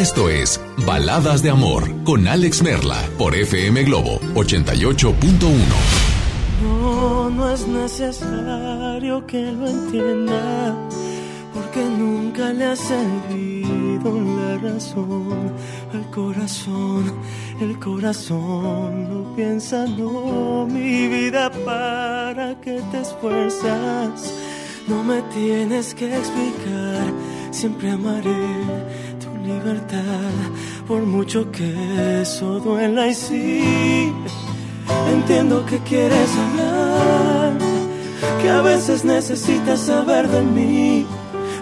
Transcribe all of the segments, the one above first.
esto es Baladas de Amor con Alex Merla por FM Globo 88.1. No, no es necesario que lo entienda, porque nunca le ha servido la razón al corazón. El corazón no piensa, no, mi vida, para que te esfuerzas. No me tienes que explicar, siempre amaré libertad, por mucho que eso duela y sí. Entiendo que quieres hablar, que a veces necesitas saber de mí,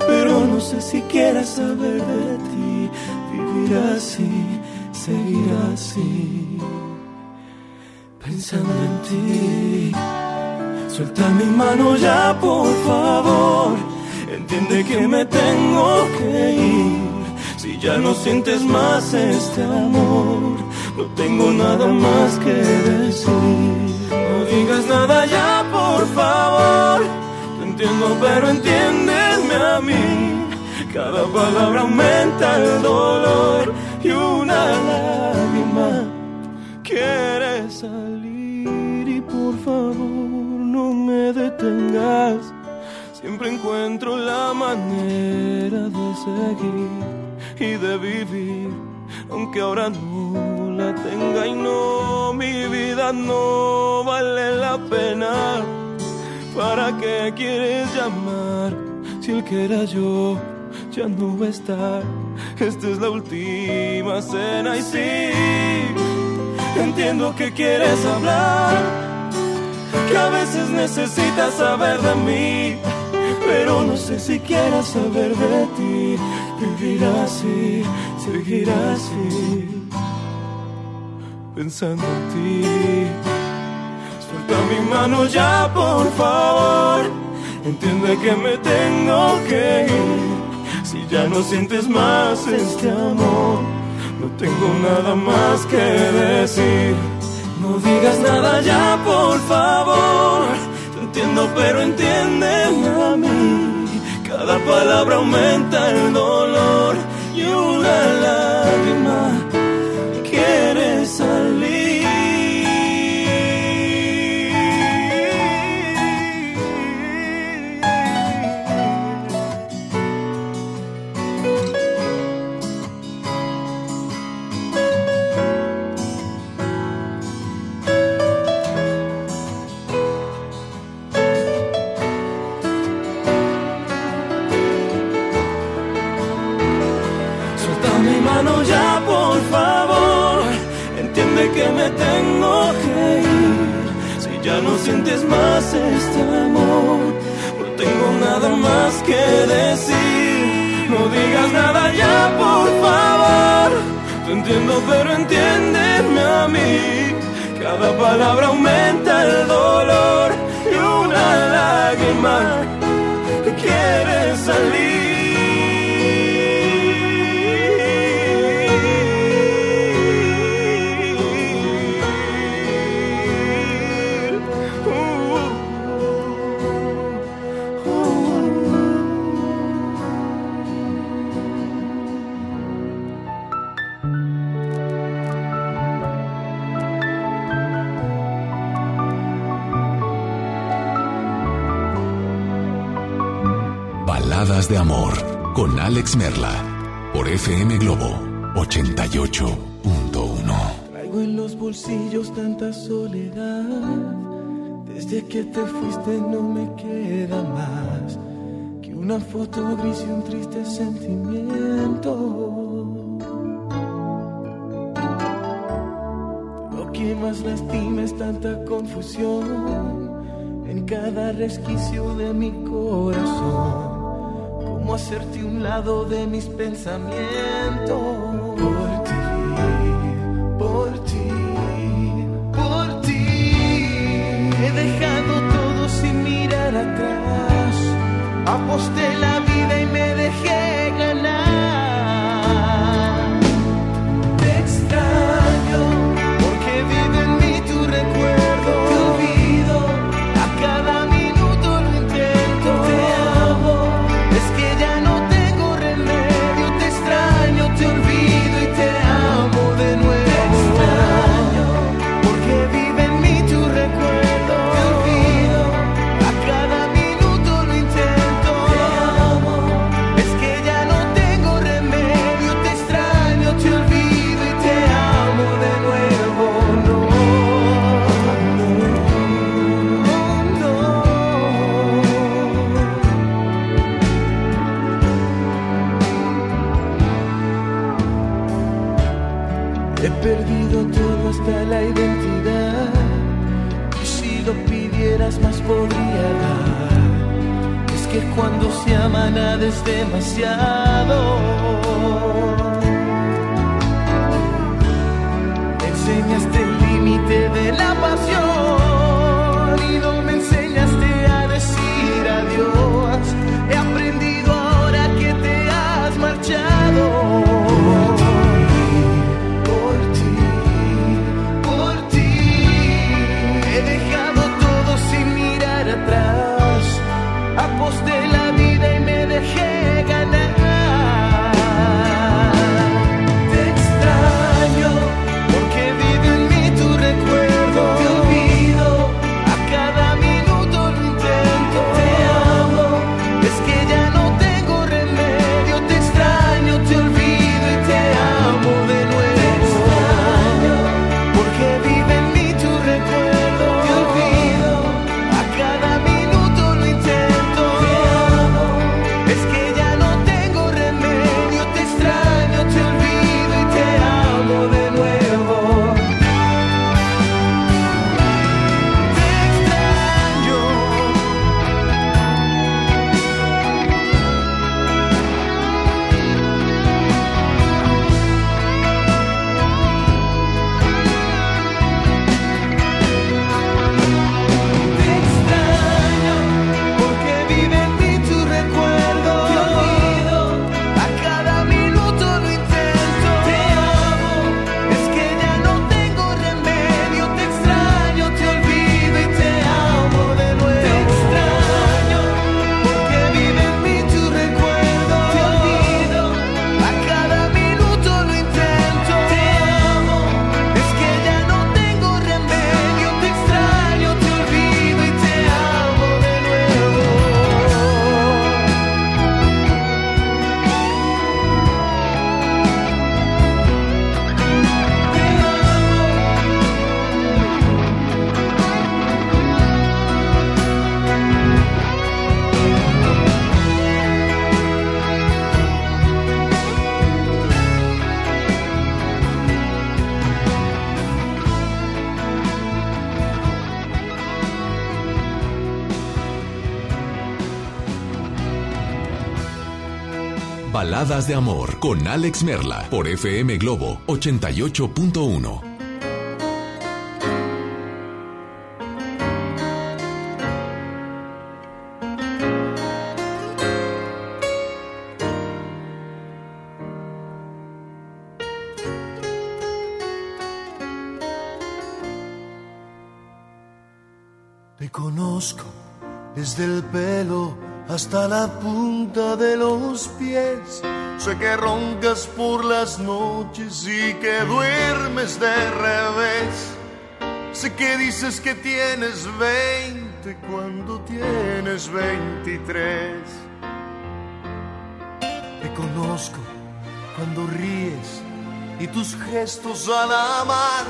pero no sé si quieres saber de ti. Vivir así, seguir así, pensando en ti. Suelta mi mano ya, por favor. Entiende que me tengo que ir. Si ya no sientes más este amor, no tengo nada más que decir. No digas nada ya, por favor. Te entiendo, pero entiéndeme a mí. Cada palabra aumenta el dolor y una lágrima quiere salir y por favor no me detengas. Siempre encuentro la manera de seguir y de vivir, aunque ahora no la tenga y no, mi vida no vale la pena. ¿Para qué quieres llamar si el que era yo ya no va a estar? Esta es la última cena y sí, entiendo que quieres hablar que a veces necesitas saber de mí, pero no sé si quieras saber de ti. Vivir así, seguir así, pensando en ti. Suelta mi mano ya, por favor. Entiende que me tengo que ir. Si ya no sientes más este amor, no tengo nada más que decir. No digas nada ya, por favor. Te entiendo, pero entiéndeme a mí. Cada palabra aumenta el dolor y una lágrima ya no sientes más este amor, no tengo nada más que decir. No digas nada ya, por favor. Te entiendo, pero entiéndeme a mí. Cada palabra aumenta el dolor Alex Merla por FM Globo 88.1. Traigo en los bolsillos tanta soledad. Desde que te fuiste no me queda más que una foto gris y un triste sentimiento. Lo que más lastima es tanta confusión en cada resquicio de mi corazón. Hacerte un lado de mis pensamientos. Ama es demasiado. Enseñaste el límite de la pasión Baladas de Amor con Alex Merla por FM Globo 88.1. que roncas por las noches y que duermes de revés. Sé que dices que tienes 20 cuando tienes 23. Te conozco cuando ríes y tus gestos al amar.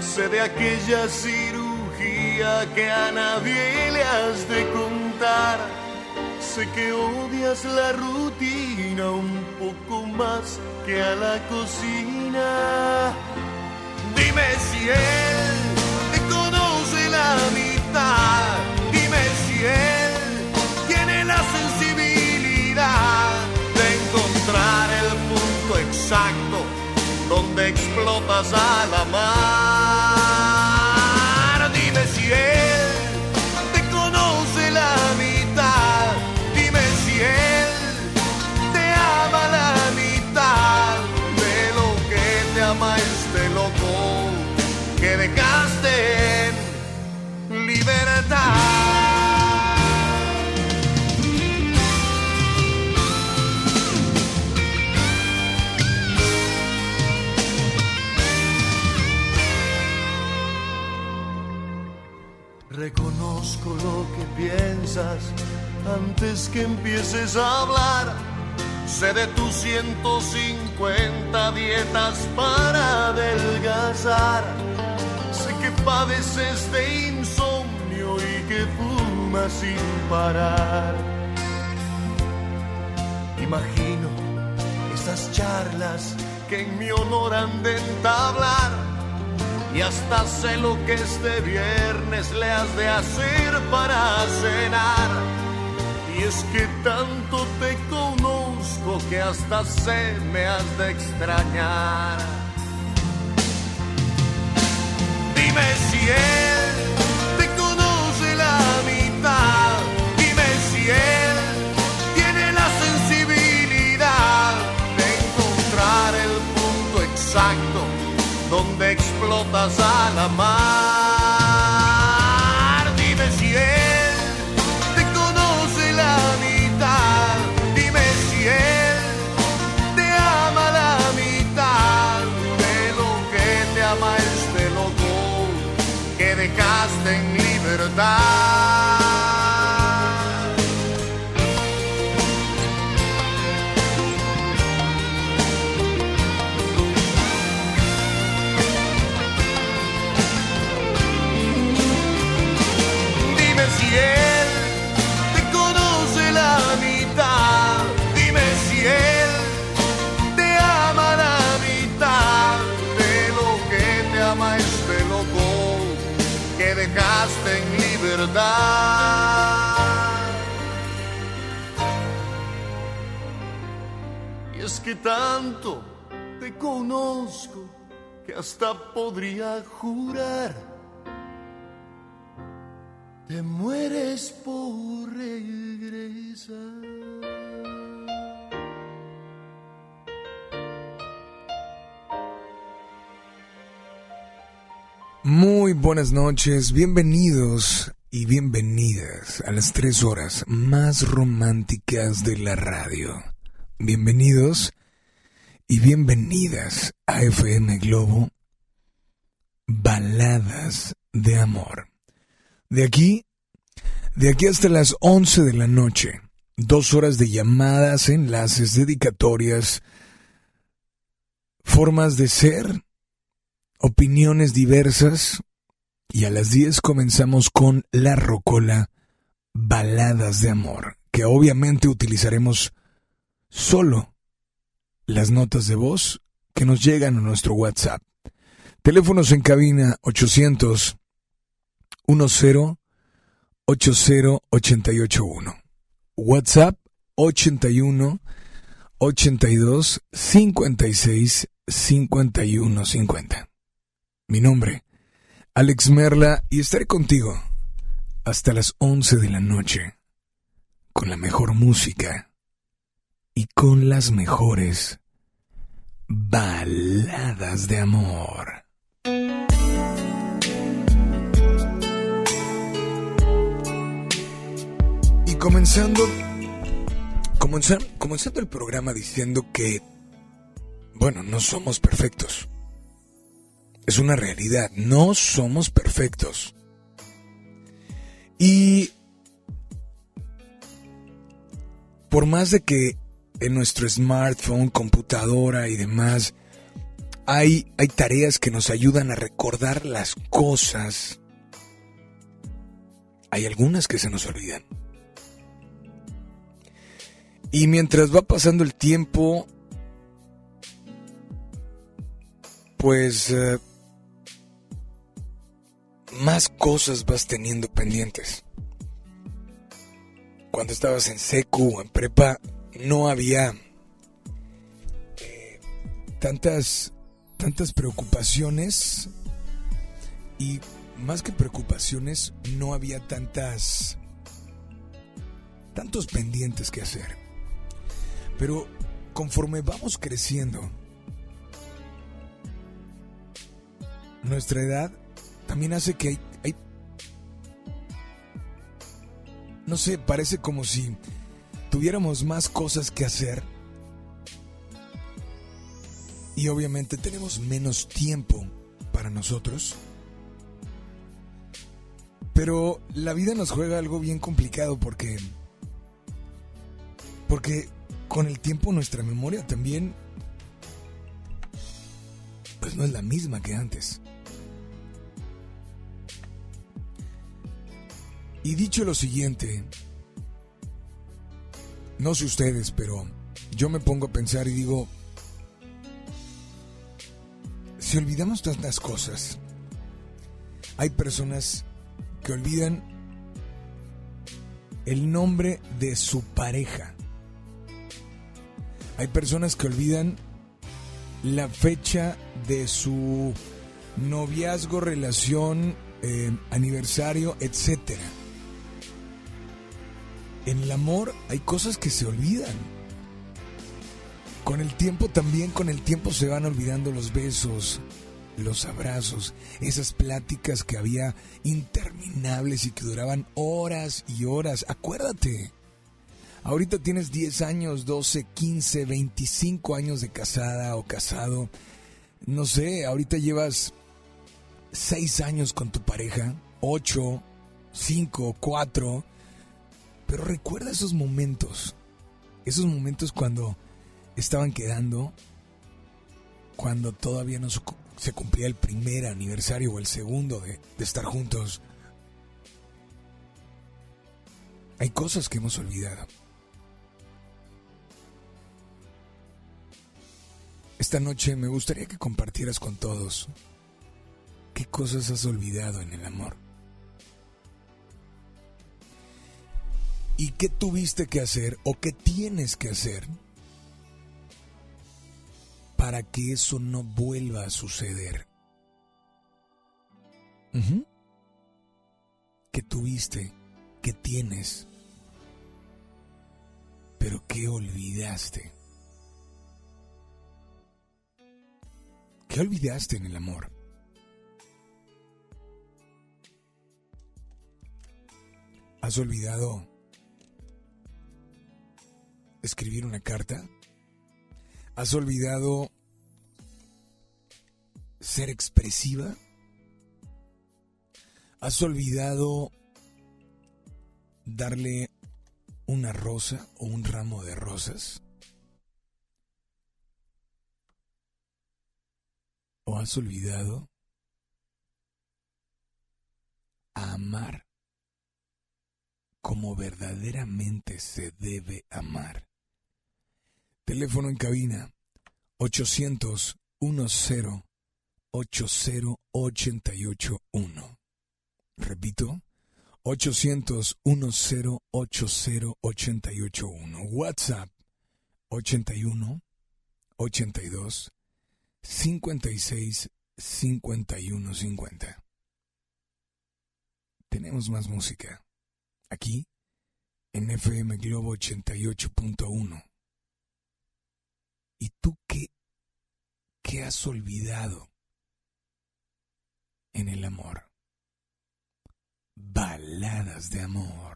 Sé de aquella cirugía que a nadie le has de contar. Sé que odias la rutina un poco más que a la cocina. Dime si él te conoce la mitad. Dime si él tiene la sensibilidad de encontrar el punto exacto donde explotas al amar. Antes que empieces a hablar. Sé de tus 150 dietas para adelgazar. Sé que padeces de insomnio y que fumas sin parar. Imagino esas charlas que en mi honor han de entablar. Y hasta sé lo que este viernes le has de hacer para cenar. Y es que tanto te conozco que hasta se me has de extrañar. Dime si él te conoce la mitad. Dime si él tiene la sensibilidad de encontrar el punto exacto donde explotas a la mar. Que tanto te conozco que hasta podría jurar te mueres por regresar. Muy buenas noches, bienvenidos y bienvenidas a las tres horas más románticas de la radio. Bienvenidos y bienvenidas a FM Globo Baladas de Amor. De aquí, de aquí hasta las 11 de la noche, dos horas de llamadas, enlaces, dedicatorias, formas de ser, opiniones diversas, y a las 10 comenzamos con La Rocola Baladas de Amor, que obviamente utilizaremos solo las notas de voz que nos llegan a nuestro WhatsApp. Teléfonos en cabina 800 10 80 881. WhatsApp 81 82 56 51 50. Mi nombre, Alex Merla, y estaré contigo hasta las 11 de la noche con la mejor música y con las mejores baladas de amor. Y comenzando, comenzando, comenzando el programa diciendo que, bueno, no somos perfectos. Es una realidad, no somos perfectos. Y por más de que en nuestro smartphone, computadora y demás, hay, hay tareas que nos ayudan a recordar las cosas, hay algunas que se nos olvidan. Y mientras va pasando el tiempo, pues eh, más cosas vas teniendo pendientes. Cuando estabas en secu o en prepa, no había eh, tantas, tantas preocupaciones y más que preocupaciones, no había tantas, tantos pendientes que hacer. Pero conforme vamos creciendo, nuestra edad también hace que hay, hay, no sé, parece como si tuviéramos más cosas que hacer y obviamente tenemos menos tiempo para nosotros. Pero la vida nos juega algo bien complicado porque porque con el tiempo nuestra memoria también pues no es la misma que antes. Y dicho lo siguiente, no sé ustedes, pero yo me pongo a pensar y digo, si olvidamos tantas cosas, hay personas que olvidan el nombre de su pareja. Hay personas que olvidan la fecha de su noviazgo, relación, eh, aniversario, etc. En el amor hay cosas que se olvidan. Con el tiempo también, con el tiempo se van olvidando los besos, los abrazos, esas pláticas que había interminables y que duraban horas y horas. Acuérdate, ahorita tienes 10 años, 12, 15, 25 años de casada o casado. No sé, ahorita llevas 6 años con tu pareja, 8, 5, 4. Pero recuerda esos momentos, esos momentos cuando estaban quedando, cuando todavía no se cumplía el primer aniversario o el segundo de, estar juntos. Hay cosas que hemos olvidado. Esta noche me gustaría que compartieras con todos qué cosas has olvidado en el amor. ¿Y qué tuviste que hacer o qué tienes que hacer para que eso no vuelva a suceder? ¿Qué tuviste? ¿Qué tienes? Pero ¿qué olvidaste? ¿Qué olvidaste en el amor? ¿Has olvidado escribir una carta? ¿Has olvidado ser expresiva? ¿Has olvidado darle una rosa o un ramo de rosas? ¿O has olvidado amar como verdaderamente se debe amar? Teléfono en cabina 800 10 80881. Repito, 800 10 80881. WhatsApp 81 82 56 51 50. Tenemos más música. Aquí, en FM Globo 88.1. ¿Y tú qué, qué has olvidado en el amor? Baladas de amor.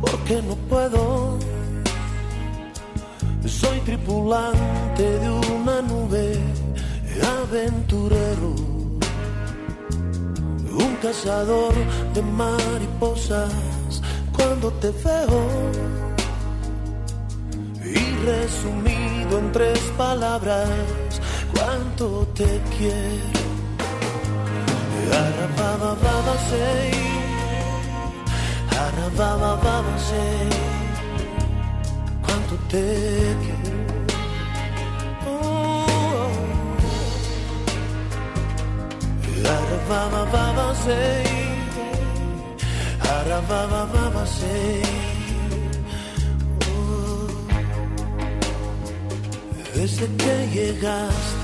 porque no puedo. Soy tripulante de una nube, aventurero, un cazador de mariposas. Cuando te veo, y resumido en tres palabras, cuánto te quiero. Arababa sei, arababa sei, cuánto te quiero. Oh, arababa sei, arababa sei. Oh, desde que llegaste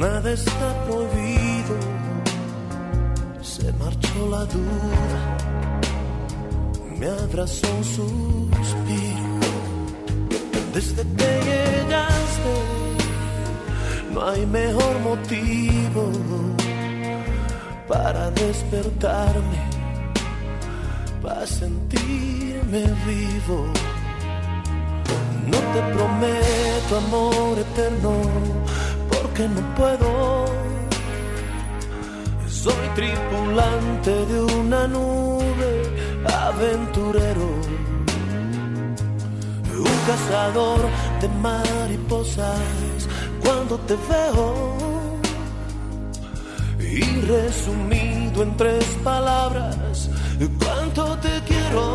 Nada está prohibido, duda, me abrazó un suspiro. Desde que llegaste, no hay mejor motivo para despertarme, para sentirme vivo. No te prometo amor eterno porque no puedo. Tripulante de una nube, aventurero, un cazador de mariposas. Cuando te veo y resumido en tres palabras cuánto te quiero.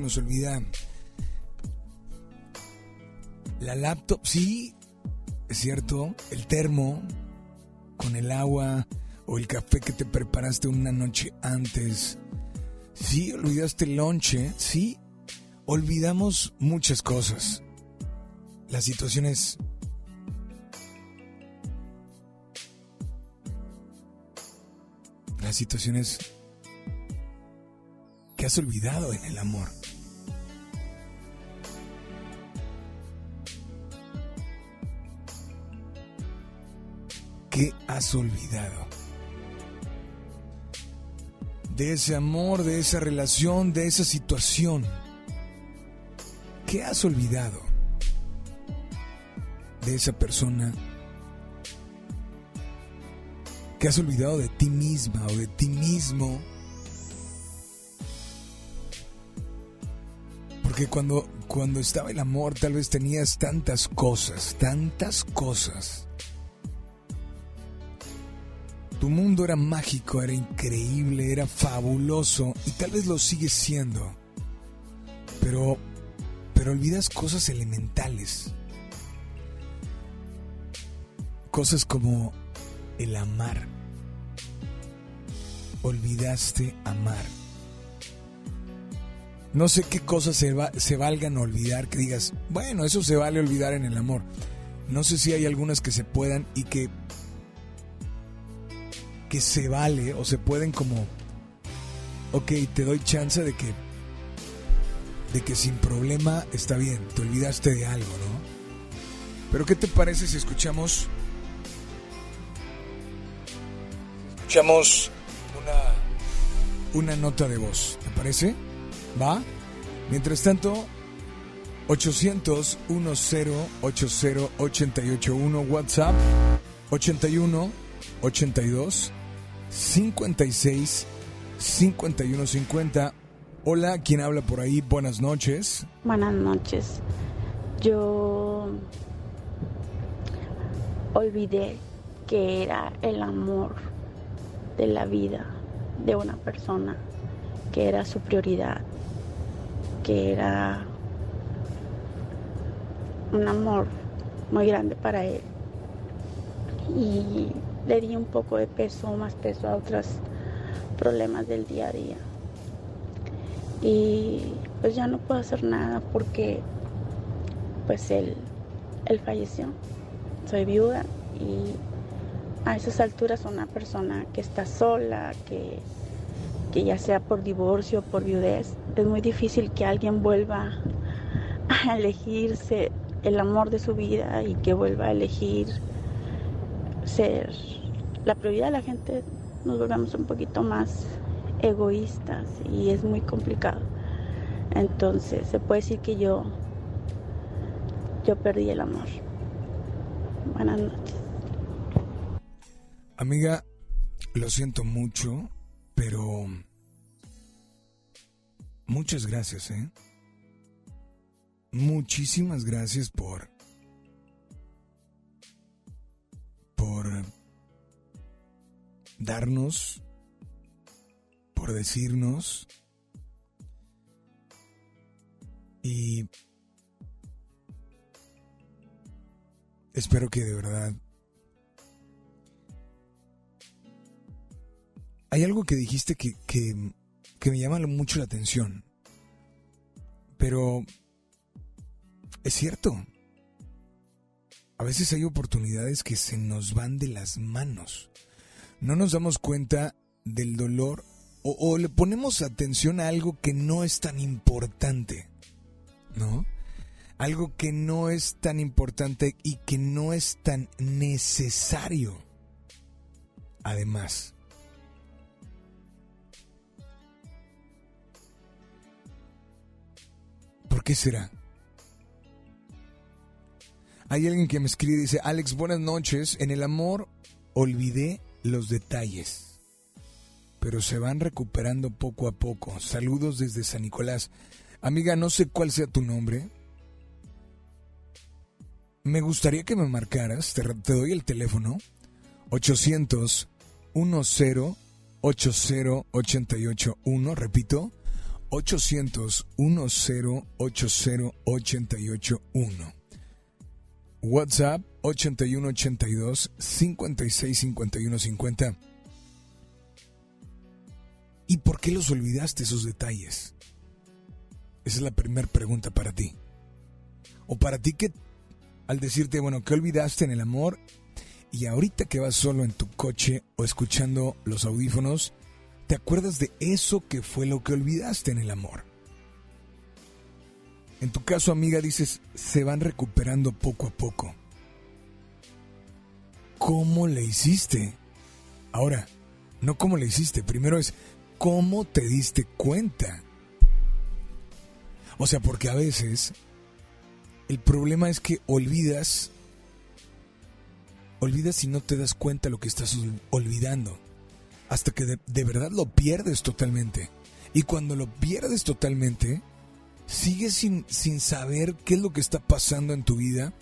Nos olvida. La laptop, sí, es cierto. El termo con el agua o el café que te preparaste una noche antes. Sí, olvidaste el lonche. Sí, olvidamos muchas cosas. Las situaciones las situaciones que has olvidado en el amor. ¿Qué has olvidado? De ese amor, de esa relación, de esa situación. ¿Qué has olvidado? De esa persona que has olvidado de ti misma o de ti mismo. Porque cuando, cuando estaba el amor tal vez tenías tantas cosas, tantas cosas. Tu mundo era mágico, era increíble, era fabuloso y tal vez lo sigue siendo. Pero, pero olvidas cosas elementales. Cosas como el amar. Olvidaste amar. No sé qué cosas se, va- se valgan olvidar que digas, bueno, eso se vale olvidar en el amor. No sé si hay algunas que se puedan y que que se vale o se pueden como ok, te doy chance de que de que sin problema está bien, te olvidaste de algo, ¿no? Pero ¿qué te parece si escuchamos escuchamos una, una nota de voz, ¿te parece? ¿Va? Mientras tanto, 800 10 80 881 WhatsApp 81 82 56 51 50. Hola, ¿quién habla por ahí? Buenas noches. Buenas noches. Yo olvidé que era el amor de la vida de una persona, que era su prioridad, que era un amor muy grande para él. Y le di un poco de peso, más peso a otros problemas del día a día. Y pues ya no puedo hacer nada porque pues él, falleció. Soy viuda y a esas alturas una persona que está sola, que, que ya sea por divorcio o por viudez, es muy difícil que alguien vuelva a elegirse el amor de su vida y que vuelva a elegir ser la prioridad de la gente nos volvemos un poquito más egoístas y es muy complicado. Entonces se puede decir que yo yo perdí el amor. Buenas noches. Amiga, lo siento mucho, pero muchas gracias, ¿eh? Muchísimas gracias por darnos, por decirnos. Y espero que de verdad... Hay algo que dijiste que, que, que me llama mucho la atención. Pero es cierto. A veces hay oportunidades que se nos van de las manos. No nos damos cuenta del dolor o, le ponemos atención a algo que no es tan importante. ¿No? Algo que no es tan importante y que no es tan necesario. Además. ¿Por qué será? Hay alguien que me escribe y dice, Alex, buenas noches. En el amor olvidé los detalles, pero se van recuperando poco a poco. Saludos desde San Nicolás. Amiga, no sé cuál sea tu nombre. Me gustaría que me marcaras, te, doy el teléfono, 800 10 80 881, repito, 800 10 80 881. WhatsApp 8182 565150. ¿Y por qué los olvidaste esos detalles? Esa es la primera pregunta para ti. O para ti que al decirte, bueno, ¿qué olvidaste en el amor? Y ahorita que vas solo en tu coche o escuchando los audífonos, ¿te acuerdas de eso que fue lo que olvidaste en el amor? En tu caso, amiga, dices, se van recuperando poco a poco. ¿Cómo le hiciste? Ahora, no cómo le hiciste, primero es cómo te diste cuenta. O sea, porque a veces el problema es que olvidas, olvidas y no te das cuenta lo que estás olvidando, hasta que de, de verdad lo pierdes totalmente. Y cuando lo pierdes totalmente, sigues sin, sin saber qué es lo que está pasando en tu vida,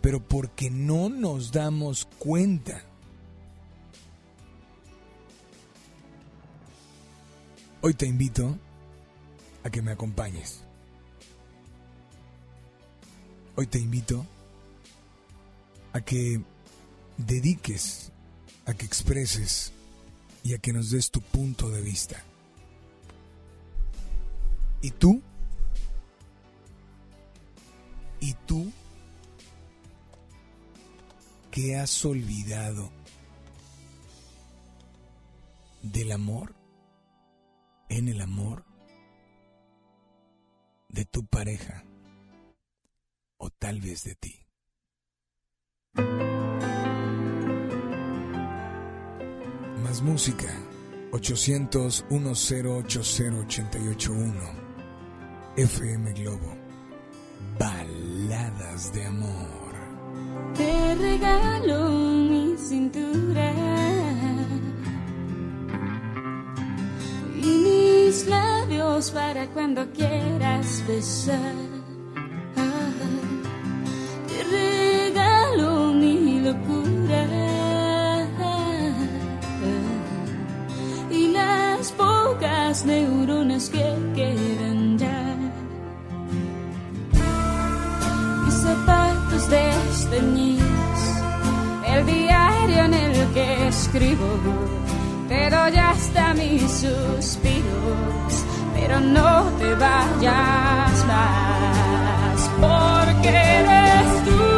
pero porque no nos damos cuenta. Hoy te invito a que me acompañes. Hoy te invito a que dediques, a que expreses y a que nos des tu punto de vista. ¿Y tú? ¿Y tú qué has olvidado del amor? En el amor de tu pareja o tal vez de ti. Más música. 800 1080 881 FM Globo De amor. Te regalo mi cintura y mis labios para cuando quieras besar. Te regalo mi locura y las pocas neuronas que desteñidos, el diario en el que escribo, pero ya está mis suspiros, pero no te vayas más, porque eres tú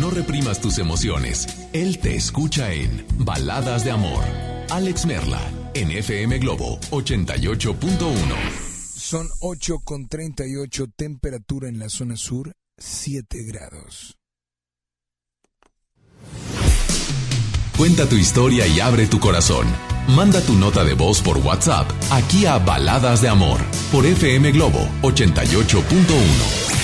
No reprimas tus emociones. Él te escucha en Baladas de Amor. Alex Merla, en FM Globo 88.1. Son 8 con 38, temperatura en la zona sur, 7 grados. Cuenta tu historia y abre tu corazón. Manda tu nota de voz por WhatsApp aquí a Baladas de Amor por FM Globo 88.1.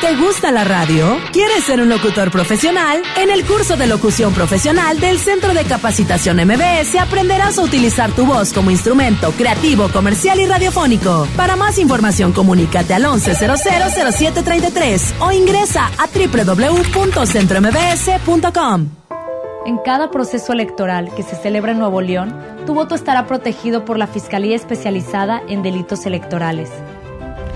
¿Te gusta la radio? ¿Quieres ser un locutor profesional? En el curso de locución profesional del Centro de Capacitación MBS aprenderás a utilizar tu voz como instrumento creativo, comercial y radiofónico. Para más información, comunícate al 11000733 o ingresa a www.centrombs.com. En cada proceso electoral que se celebra en Nuevo León, tu voto estará protegido por la Fiscalía Especializada en Delitos Electorales.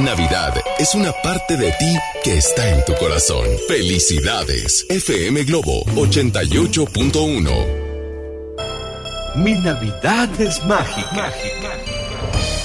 Navidad es una parte de ti que está en tu corazón. Felicidades. FM Globo 88.1. Mi Navidad es mágica.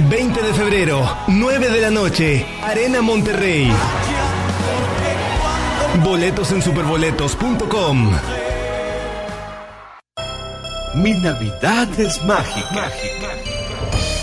20 de febrero, 9 de la noche, Arena Monterrey. Boletos en superboletos.com. Mi Navidad es mágica.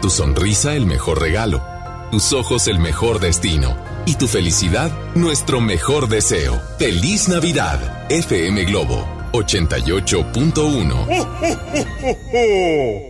tu sonrisa el mejor regalo, tus ojos el mejor destino y tu felicidad nuestro mejor deseo. Feliz Navidad, FM Globo 88.1.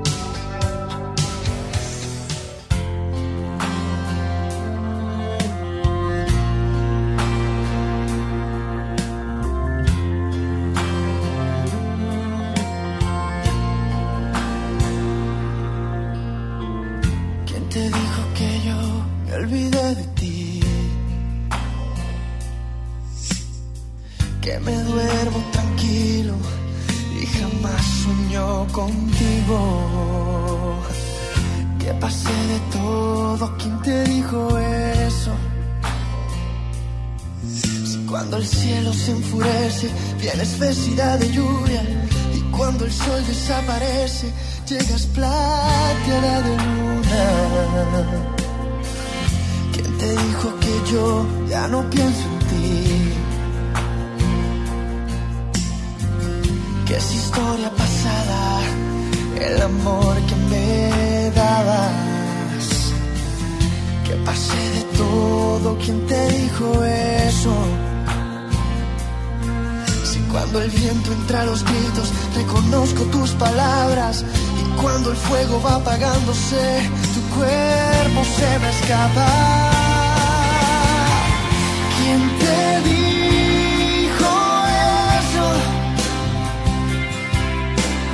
llegas plateada de luna. ¿Quién te dijo que yo ya no pienso en ti? Que es historia pasada el amor que me dabas. Que pasé de todo, ¿quién te dijo eso? Cuando el viento entra a los gritos, reconozco tus palabras. Y cuando el fuego va apagándose, tu cuerpo se me escapa. ¿Quién te dijo eso?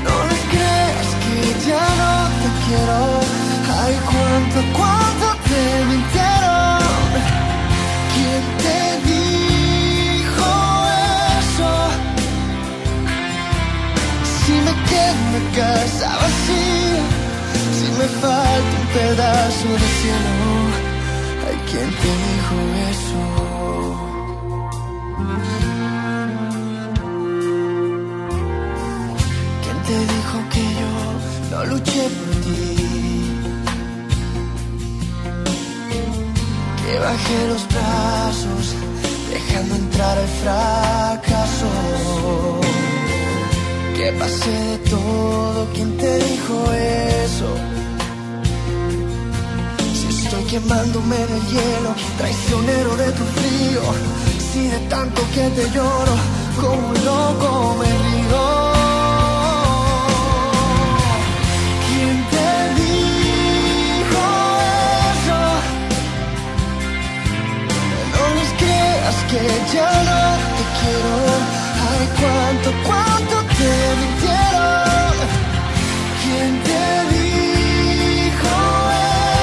No le creas que ya no te quiero. Ay, cuánto, cuánto te mentí. casa vacía, si me falta un pedazo de cielo, hay quien te dijo eso. ¿Quién te dijo que yo no luché por ti? Que bajé los brazos, dejando entrar el fracaso. Que pasé de todo, ¿quién te dijo eso? Si estoy quemándome del hielo, traicionero de tu frío. Si de tanto que te lloro, como un loco me río. ¿Quién te dijo eso? No les creas que ya no te quiero. Ay, cuánto, cuánto ¿Quién te dijo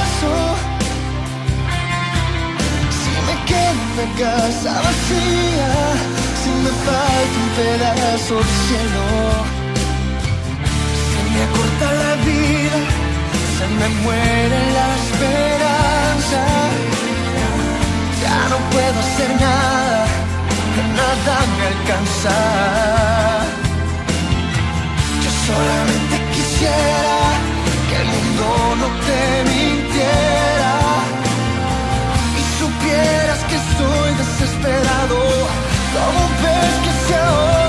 eso? Si me quedo en la casa vacía, si me falta un pedazo de cielo, se me acorta la vida, se me muere la esperanza. Ya no puedo hacer nada, nada me alcanza. Solamente quisiera que el mundo no te mintiera. Y supieras que estoy desesperado un pez que se ahoga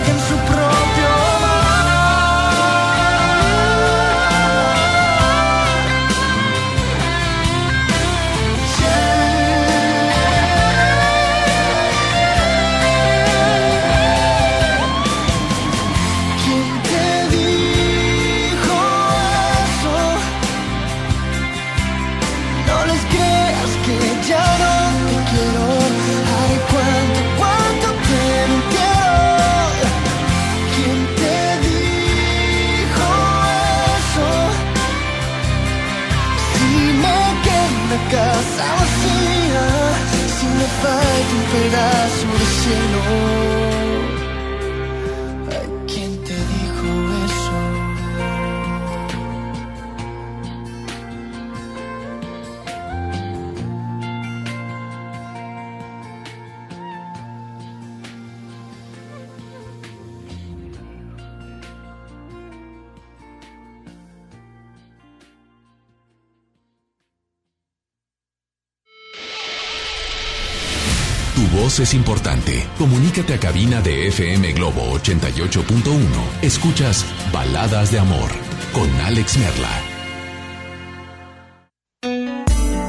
Tu voz es importante. Comunícate a cabina de FM Globo 88.1. Escuchas Baladas de Amor con Alex Merla.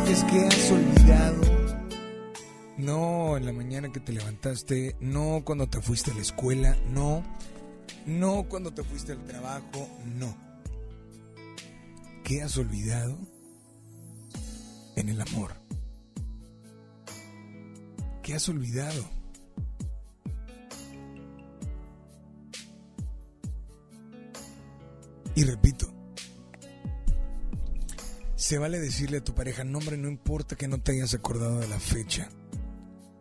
Es que has olvidado. No en la mañana que te levantaste, no cuando te fuiste a la escuela, no. No cuando te fuiste al trabajo, no. ¿Qué has olvidado? En el amor. ¿Qué has olvidado? Y repito, se vale decirle a tu pareja, no hombre, no importa que no te hayas acordado de la fecha,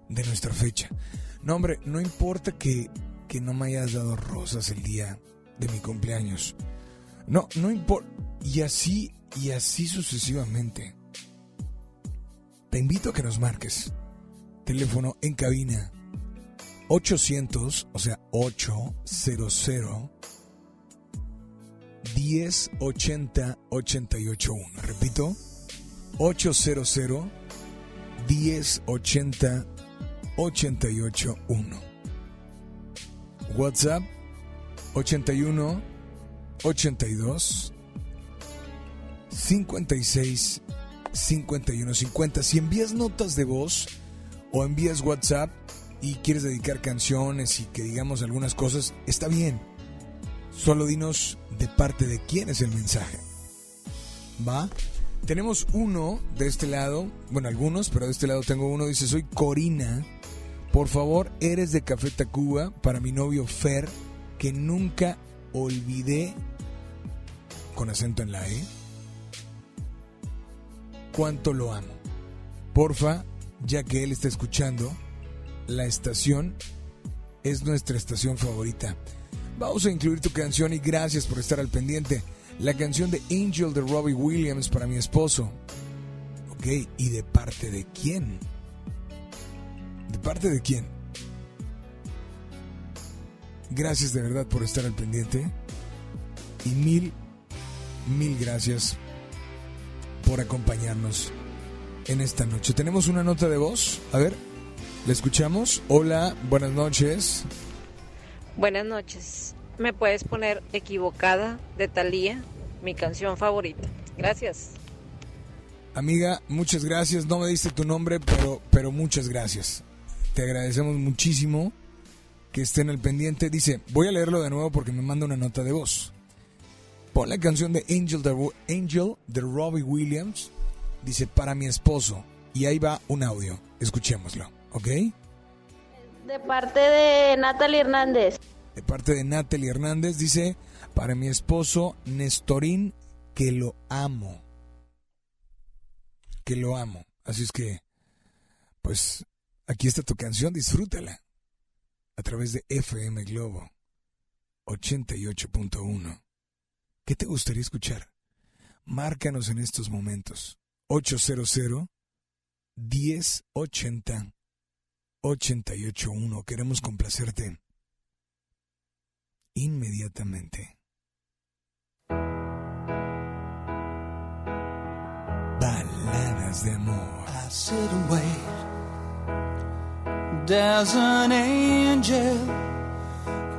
de nuestra fecha. No hombre, no importa que, que no me hayas dado rosas el día de mi cumpleaños. No, no importa. Y así, y así sucesivamente. Te invito a que nos marques. Teléfono en cabina 800, o sea, 800 1080 881. Repito, 800 1080 881. WhatsApp 81 82 56 51 50. Si envías notas de voz o envías WhatsApp y quieres dedicar canciones y que digamos algunas cosas, está bien. Solo dinos de parte de quién es el mensaje. ¿Va? Tenemos uno de este lado, bueno, algunos, pero de este lado tengo uno, dice, soy Corina. Por favor, eres de Café Tacuba para mi novio Fer, que nunca olvidé, con acento en la E, cuánto lo amo. Porfa, ya que él está escuchando, la estación es nuestra estación favorita. Vamos a incluir tu canción y gracias por estar al pendiente. La canción de Angel de Robbie Williams para mi esposo. Ok, ¿y de parte de quién? ¿De parte de quién? Gracias de verdad por estar al pendiente. Y mil, mil gracias por acompañarnos en esta noche. Tenemos una nota de voz. A ver, ¿la escuchamos? Hola, buenas noches. Buenas noches. ¿Me puedes poner Equivocada de Thalía, mi canción favorita? Gracias. Amiga, muchas gracias. No me diste tu nombre, pero, pero muchas gracias. Te agradecemos muchísimo que estén al pendiente. Dice, voy a leerlo de nuevo porque me manda una nota de voz. Pon la canción de Angel de, Angel de Robbie Williams. Dice, para mi esposo. Y ahí va un audio. Escuchémoslo, ¿ok? De parte de Natalie Hernández. De parte de Natalie Hernández dice, para mi esposo Nestorín, que lo amo. Que lo amo. Así es que, pues, aquí está tu canción, disfrútala. A través de FM Globo 88.1. ¿Qué te gustaría escuchar? Márcanos en estos momentos. 800 1080 881. Queremos complacerte inmediatamente. Baladas de amor. I sit and wait. There's an angel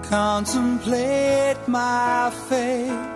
contemplate my fate.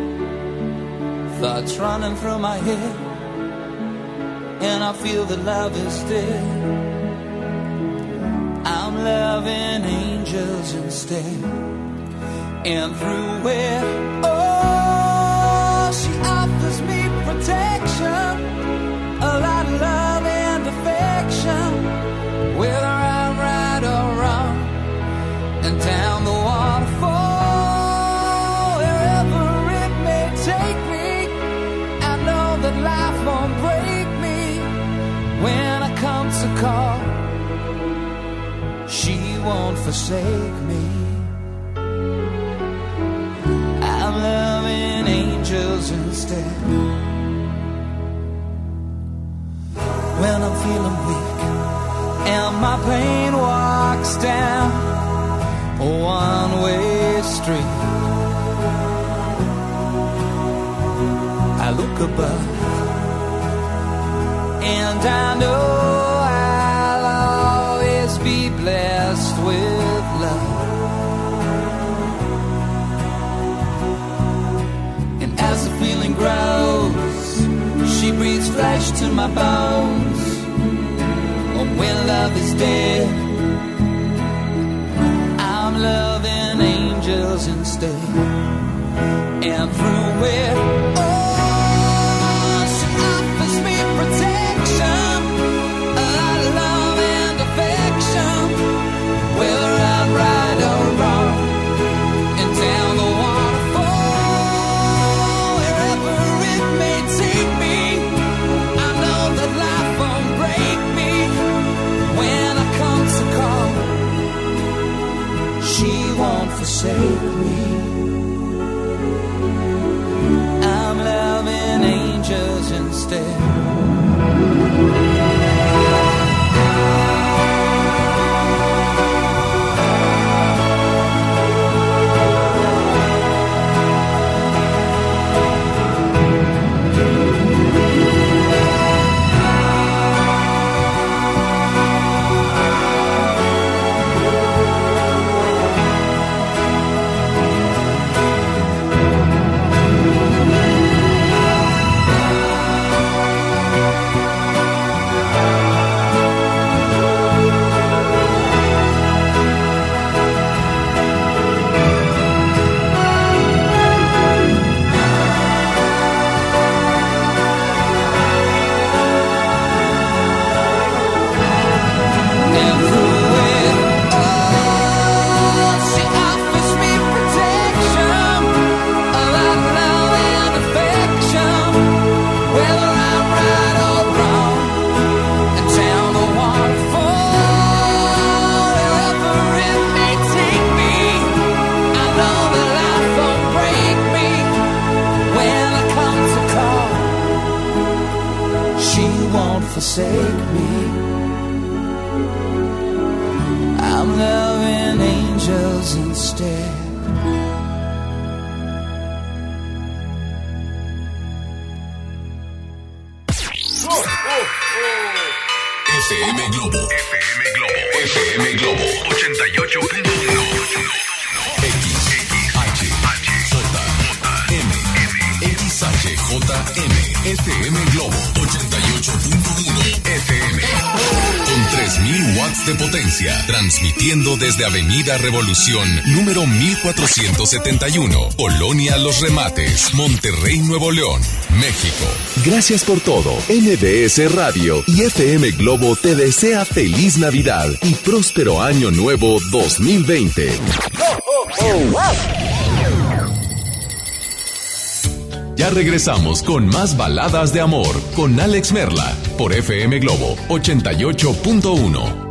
thoughts running through my head, and I feel that love is dead. I'm loving angels instead, and through it, oh, forsake me. I'm loving angels instead. When I'm feeling weak and my pain walks down a one way street, I look above and I know I'll always be blessed with breathes flesh to my bones. Oh, when love is dead, I'm loving angels instead. And through it, oh, instead. Constitución número 1471, Polonia Los Remates, Monterrey, Nuevo León, México. Gracias por todo. NBS Radio y FM Globo te desea feliz Navidad y próspero año nuevo 2020. Ya regresamos con más baladas de amor con Alex Merla por FM Globo 88.1.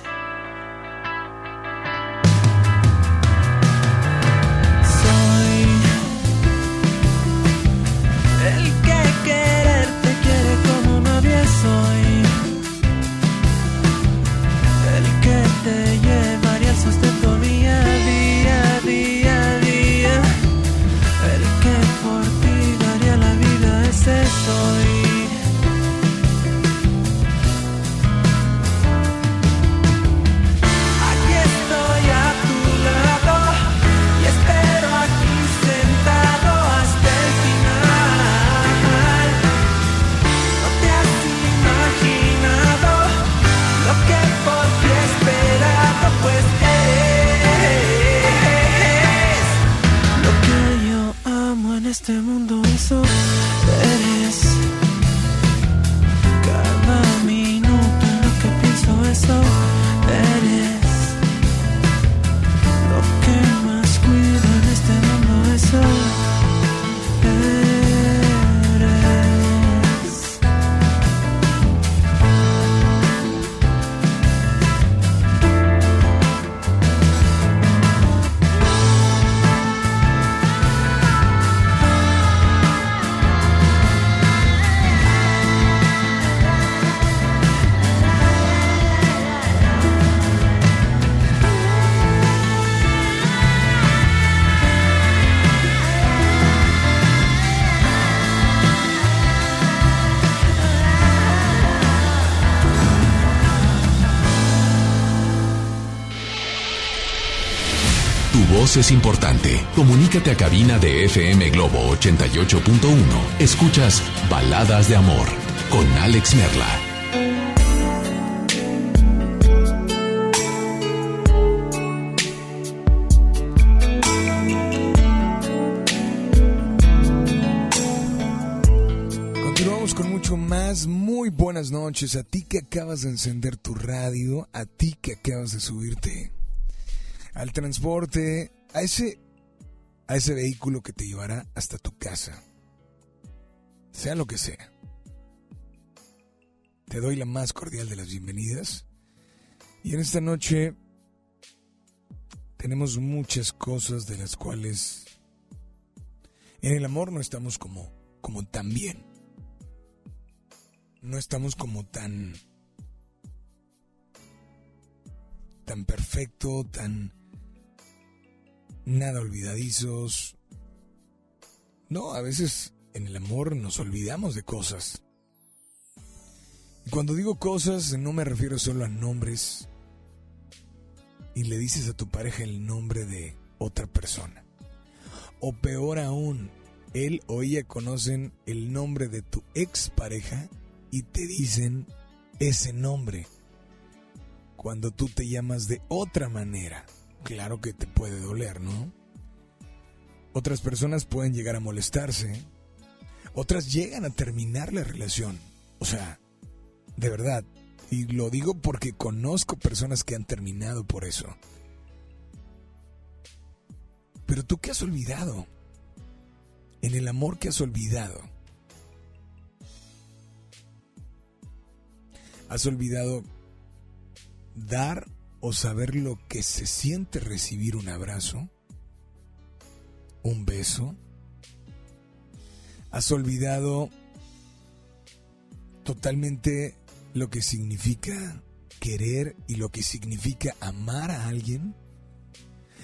Es importante. Comunícate a cabina de FM Globo 88.1. Escuchas Baladas de Amor con Alex Merla. Continuamos con mucho más. Muy buenas noches a ti que acabas de encender tu radio, a ti que acabas de subirte al transporte, a ese a ese vehículo que te llevará hasta tu casa. Sea lo que sea. Te doy la más cordial de las bienvenidas. Y en esta noche tenemos muchas cosas de las cuales en el amor no estamos como como tan bien no estamos como tan tan perfecto, tan nada olvidadizos. No, a veces en el amor nos olvidamos de cosas. Y cuando digo cosas no me refiero solo a nombres y le dices a tu pareja el nombre de otra persona. O peor aún, él o ella conocen el nombre de tu expareja y te dicen ese nombre cuando tú te llamas de otra manera. Claro que te puede doler, ¿no? Otras personas pueden llegar a molestarse, otras llegan a terminar la relación. O sea, de verdad, y lo digo porque conozco personas que han terminado por eso. Pero tú qué has olvidado? En el amor que has olvidado. ¿Has olvidado dar o saber lo que se siente recibir un abrazo? ¿Un beso? ¿Has olvidado totalmente lo que significa querer y lo que significa amar a alguien?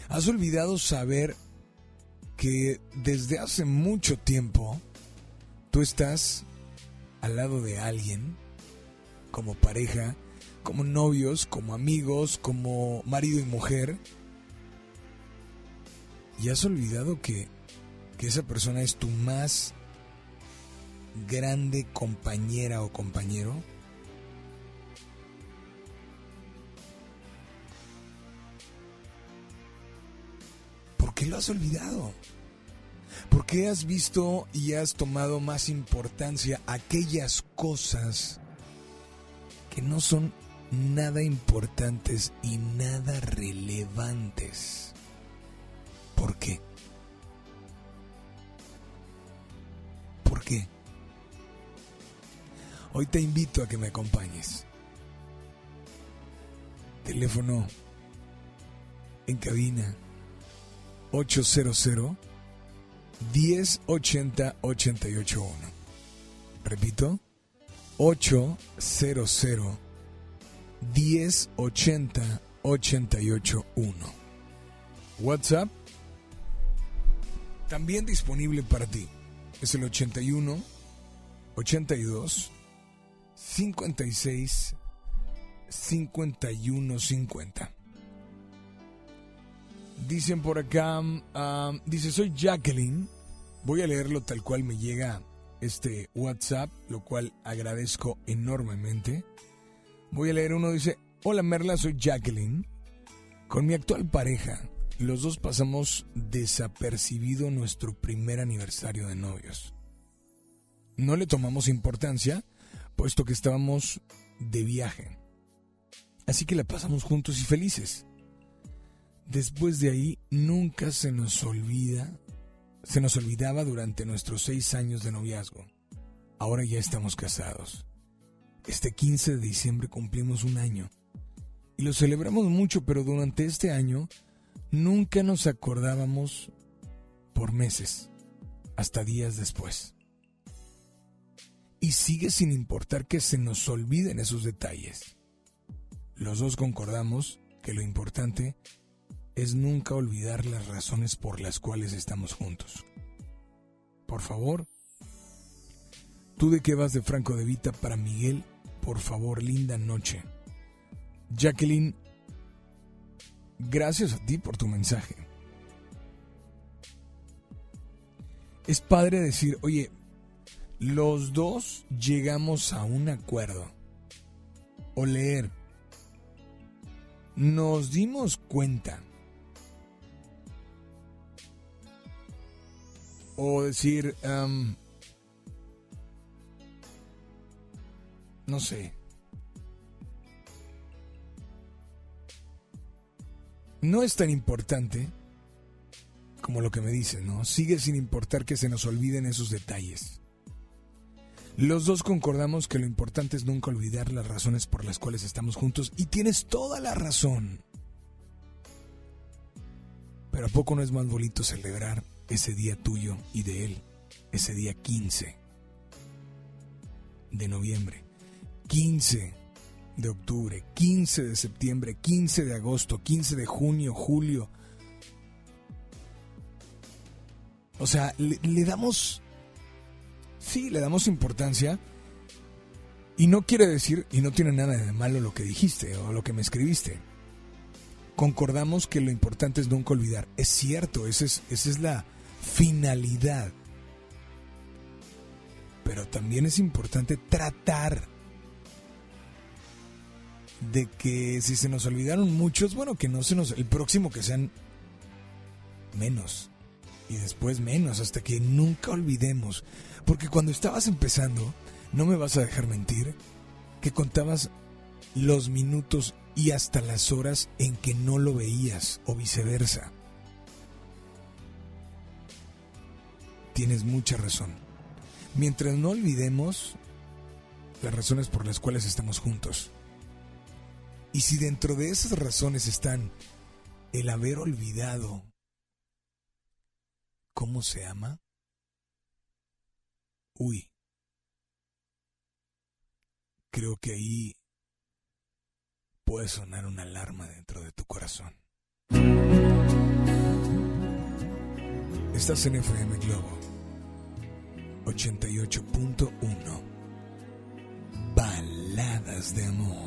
¿Has olvidado saber que desde hace mucho tiempo tú estás al lado de alguien, como pareja, como novios, como amigos, como marido y mujer, y has olvidado que, que esa persona es tu más grande compañera o compañero? ¿Por qué lo has olvidado? ¿Por qué has visto y has tomado más importancia aquellas cosas que no son nada importantes y nada relevantes? ¿Por qué? ¿Por qué? Hoy te invito a que me acompañes. Teléfono en cabina 800 1080 881. Repito, 800 1080 881. WhatsApp también disponible para ti. Es el 81 82 56 51 50. Dicen por acá, um, dice, soy Jacqueline. Voy a leerlo tal cual me llega este WhatsApp, lo cual agradezco enormemente. Voy a leer uno, dice, hola Merla, soy Jacqueline. Con mi actual pareja, los dos pasamos desapercibido nuestro primer aniversario de novios. No le tomamos importancia, puesto que estábamos de viaje. Así que la pasamos juntos y felices. Después de ahí nunca se nos olvida, se nos olvidaba durante nuestros seis años de noviazgo. Ahora ya estamos casados. Este 15 de diciembre cumplimos un año. Y lo celebramos mucho, pero durante este año nunca nos acordábamos por meses, hasta días después. Y sigue sin importar que se nos olviden esos detalles. Los dos concordamos que lo importante es nunca olvidar las razones por las cuales estamos juntos. Por favor, tú de qué vas de Franco de Vita para Miguel, por favor, linda noche. Jacqueline, gracias a ti por tu mensaje. Es padre decir, oye, los dos llegamos a un acuerdo. O leer, nos dimos cuenta. O decir, um, no sé. No es tan importante como lo que me dicen, ¿no? Sigue sin importar que se nos olviden esos detalles. Los dos concordamos que lo importante es nunca olvidar las razones por las cuales estamos juntos y tienes toda la razón. Pero ¿a poco no es más bonito celebrar ese día tuyo y de él? Ese día 15 de noviembre, 15 de octubre, 15 de septiembre, 15 de agosto, 15 de junio, julio. O sea, le, damos sí, le damos importancia. Y no quiere decir, y no tiene nada de malo lo que dijiste o lo que me escribiste. Concordamos que lo importante es nunca olvidar. Es cierto, esa es, esa es la finalidad. Pero también es importante tratar de que si se nos olvidaron muchos, bueno, que no se nos... El próximo que sean menos. Y después menos, hasta que nunca olvidemos. Porque cuando estabas empezando, no me vas a dejar mentir, que contabas los minutos y hasta las horas en que no lo veías o viceversa. Tienes mucha razón. Mientras no olvidemos las razones por las cuales estamos juntos. Y si dentro de esas razones están el haber olvidado cómo se ama, uy, creo que ahí puede sonar una alarma dentro de tu corazón. Estás en FM Globo 88.1 Baladas de amor.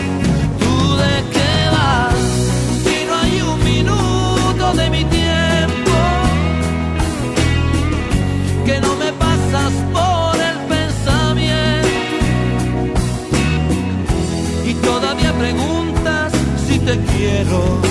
Quiero.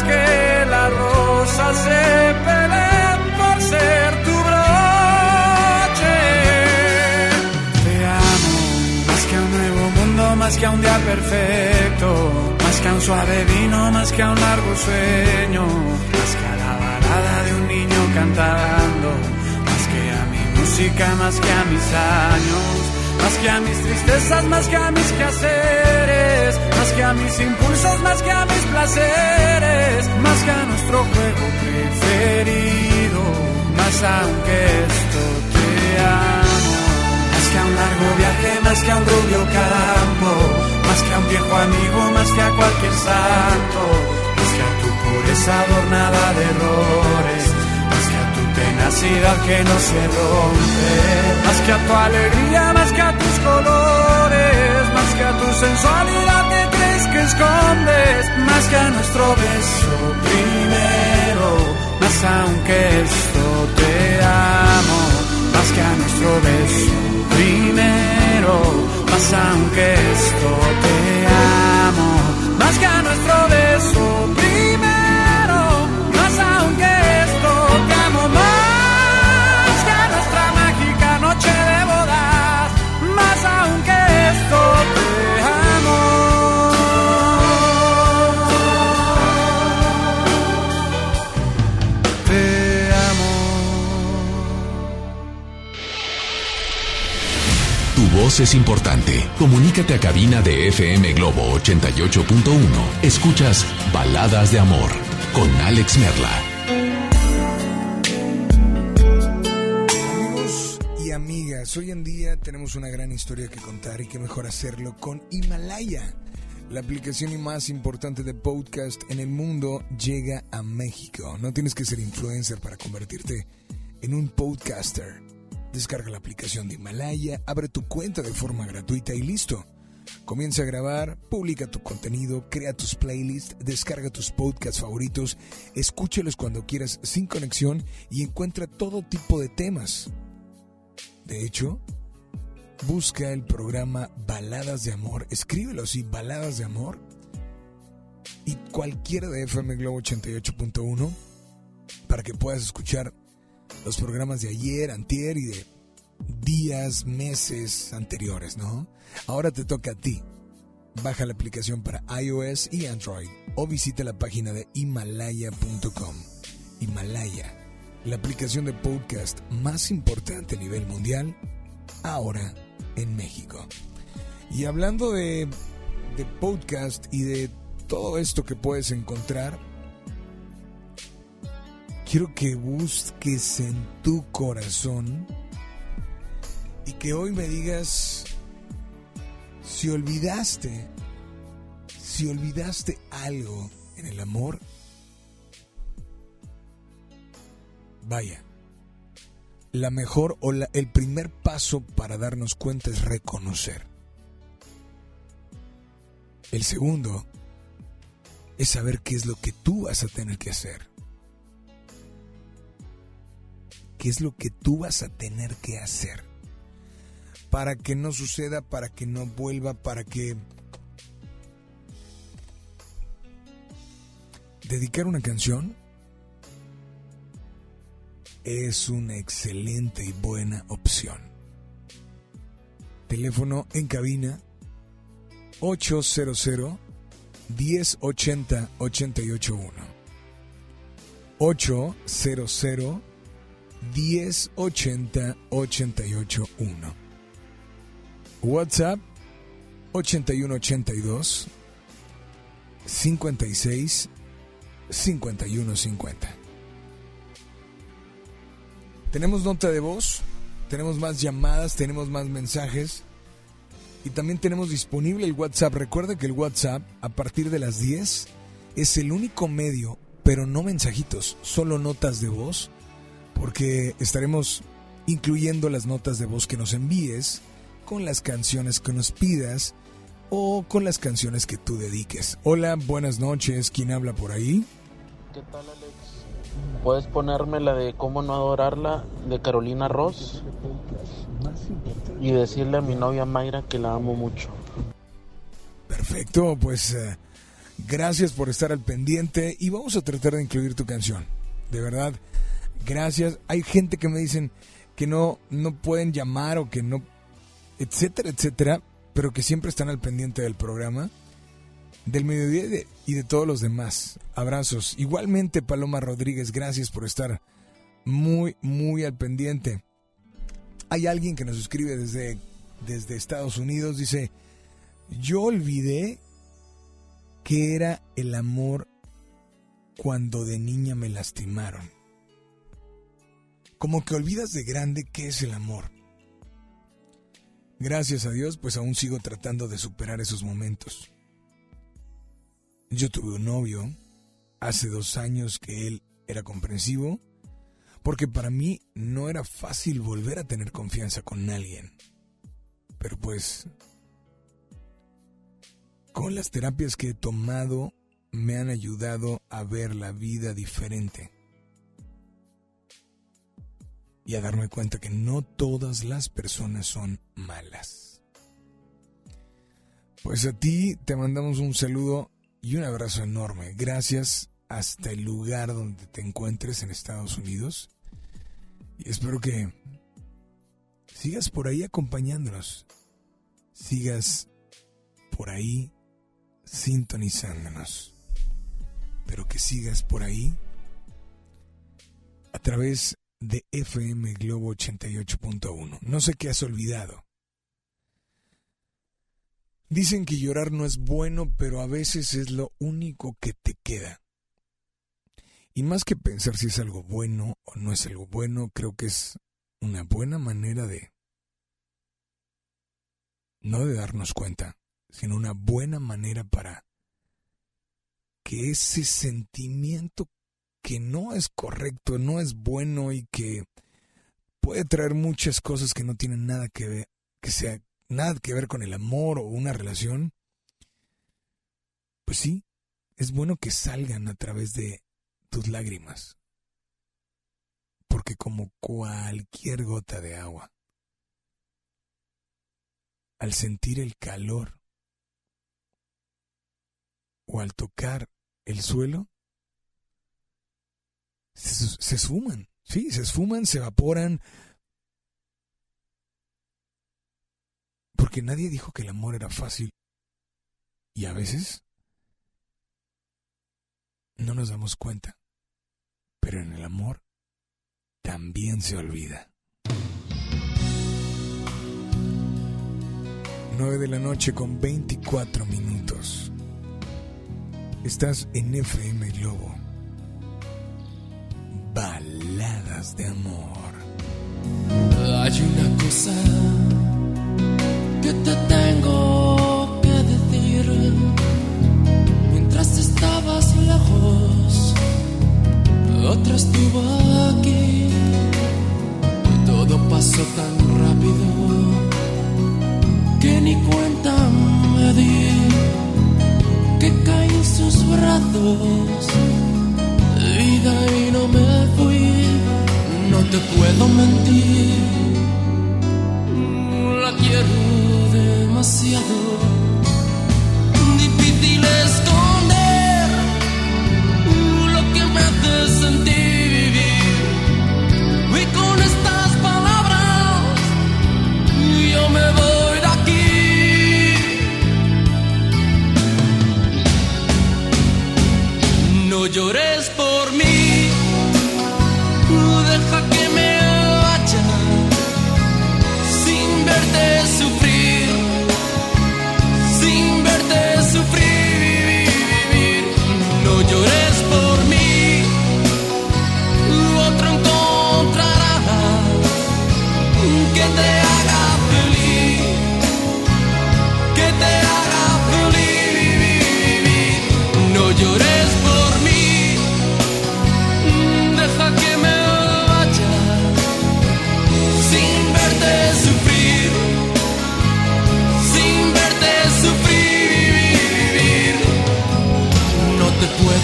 que las rosas se peleen por ser tu broche. Te amo más que a un nuevo mundo, más que a un día perfecto, más que a un suave vino, más que a un largo sueño, más que a la balada de un niño cantando, más que a mi música, más que a mis años, más que a mis tristezas, más que a mis quehaceres, más que a mis impulsos, más que a mis placeres, más que a nuestro juego preferido, más aunque esto te amo, más que a un largo viaje, más que a un rubio campo, más que a un viejo amigo, más que a cualquier santo, más que a tu pureza adornada de errores, tu tenacidad que no se rompe, más que a tu alegría, más que a tus colores, más que a tu sensualidad que crees que escondes, más que a nuestro beso primero, más aunque esto te amo, más que a nuestro beso primero, más aunque esto te amo, más que a nuestro beso primero, es importante. Comunícate a cabina de FM Globo 88.1. Escuchas Baladas de Amor con Alex Merla. Amigos y amigas, hoy en día tenemos una gran historia que contar y qué mejor hacerlo con Himalaya. La aplicación más importante de podcast en el mundo llega a México. No tienes que ser influencer para convertirte en un podcaster. Descarga la aplicación de Himalaya, abre tu cuenta de forma gratuita y listo. Comienza a grabar, publica tu contenido, crea tus playlists, descarga tus podcasts favoritos, escúchalos cuando quieras sin conexión y encuentra todo tipo de temas. De hecho, busca el programa Baladas de Amor, escríbelo así, Baladas de Amor, y cualquiera de FM Globo 88.1 para que puedas escuchar los programas de ayer, antier y de días, meses anteriores, ¿no? Ahora te toca a ti. baja la aplicación para iOS y Android o visita la página de himalaya.com. Himalaya, la aplicación de podcast más importante a nivel mundial, ahora en México. Y hablando de, podcast y de todo esto que puedes encontrar, quiero que busques en tu corazón y que hoy me digas si olvidaste, si olvidaste algo en el amor, vaya, la mejor o el primer paso para darnos cuenta es reconocer. El segundo es saber qué es lo que tú vas a tener que hacer. ¿Qué es lo que tú vas a tener que hacer? Para que no suceda, para que no vuelva, para que... Dedicar una canción es una excelente y buena opción. Teléfono en cabina 800 1080 881. 800 1080 881. WhatsApp 8182 56 5150. Tenemos nota de voz, tenemos más llamadas, tenemos más mensajes y también tenemos disponible el WhatsApp. Recuerda que el WhatsApp a partir de las 10 es el único medio, pero no mensajitos, solo notas de voz, porque estaremos incluyendo las notas de voz que nos envíes con las canciones que nos pidas o con las canciones que tú dediques. Hola, buenas noches, ¿quién habla por ahí? ¿Qué tal, Alex? ¿Puedes ponerme la de Cómo no adorarla de Carolina Ross? Y decirle a mi novia Mayra que la amo mucho. Perfecto, pues eh, gracias por estar al pendiente y vamos a tratar de incluir tu canción. De verdad, gracias. Hay gente que me dicen que no, no pueden llamar o que no, etcétera, etcétera, pero que siempre están al pendiente del programa, del mediodía y de, y de todos los demás. Abrazos. Igualmente, Paloma Rodríguez, gracias por estar muy, muy al pendiente. Hay alguien que nos escribe desde, desde Estados Unidos, dice, yo olvidé que era el amor cuando de niña me lastimaron. Como que olvidas de grande qué es el amor. Gracias a Dios, pues aún sigo tratando de superar esos momentos. Yo tuve un novio hace dos años que él era comprensivo, porque para mí no era fácil volver a tener confianza con alguien. Pero pues, con las terapias que he tomado, me han ayudado a ver la vida diferente. Y a darme cuenta que no todas las personas son malas. Pues a ti te mandamos un saludo y un abrazo enorme. Gracias hasta el lugar donde te encuentres en Estados Unidos. Y espero que sigas por ahí acompañándonos. Sigas por ahí sintonizándonos. Pero que sigas por ahí a través de FM Globo 88.1. No sé qué has olvidado. Dicen que llorar no es bueno, pero a veces es lo único que te queda. Y más que pensar si es algo bueno o no es algo bueno, creo que es una buena manera de... No de darnos cuenta, sino una buena manera para que ese sentimiento que no es correcto, no es bueno y que puede traer muchas cosas que no tienen nada que ver, que sea nada que ver con el amor o una relación, pues sí, es bueno que salgan a través de tus lágrimas. Porque como cualquier gota de agua, al sentir el calor o al tocar el suelo, se, se esfuman, sí, se esfuman, se evaporan. Porque nadie dijo que el amor era fácil. Y a veces no nos damos cuenta, pero en el amor también se olvida. 9 de la noche con 24 minutos. Estás en FM Globo. Baladas de amor. Hay una cosa que te tengo que decir. Mientras estabas lejos, otra estuvo aquí. Todo pasó tan rápido que ni cuenta me di que caí en sus brazos. Y no me fui, no te puedo mentir. La quiero demasiado. Difícil esconder lo que me hace sentir vivir. Y con estas palabras yo me voy de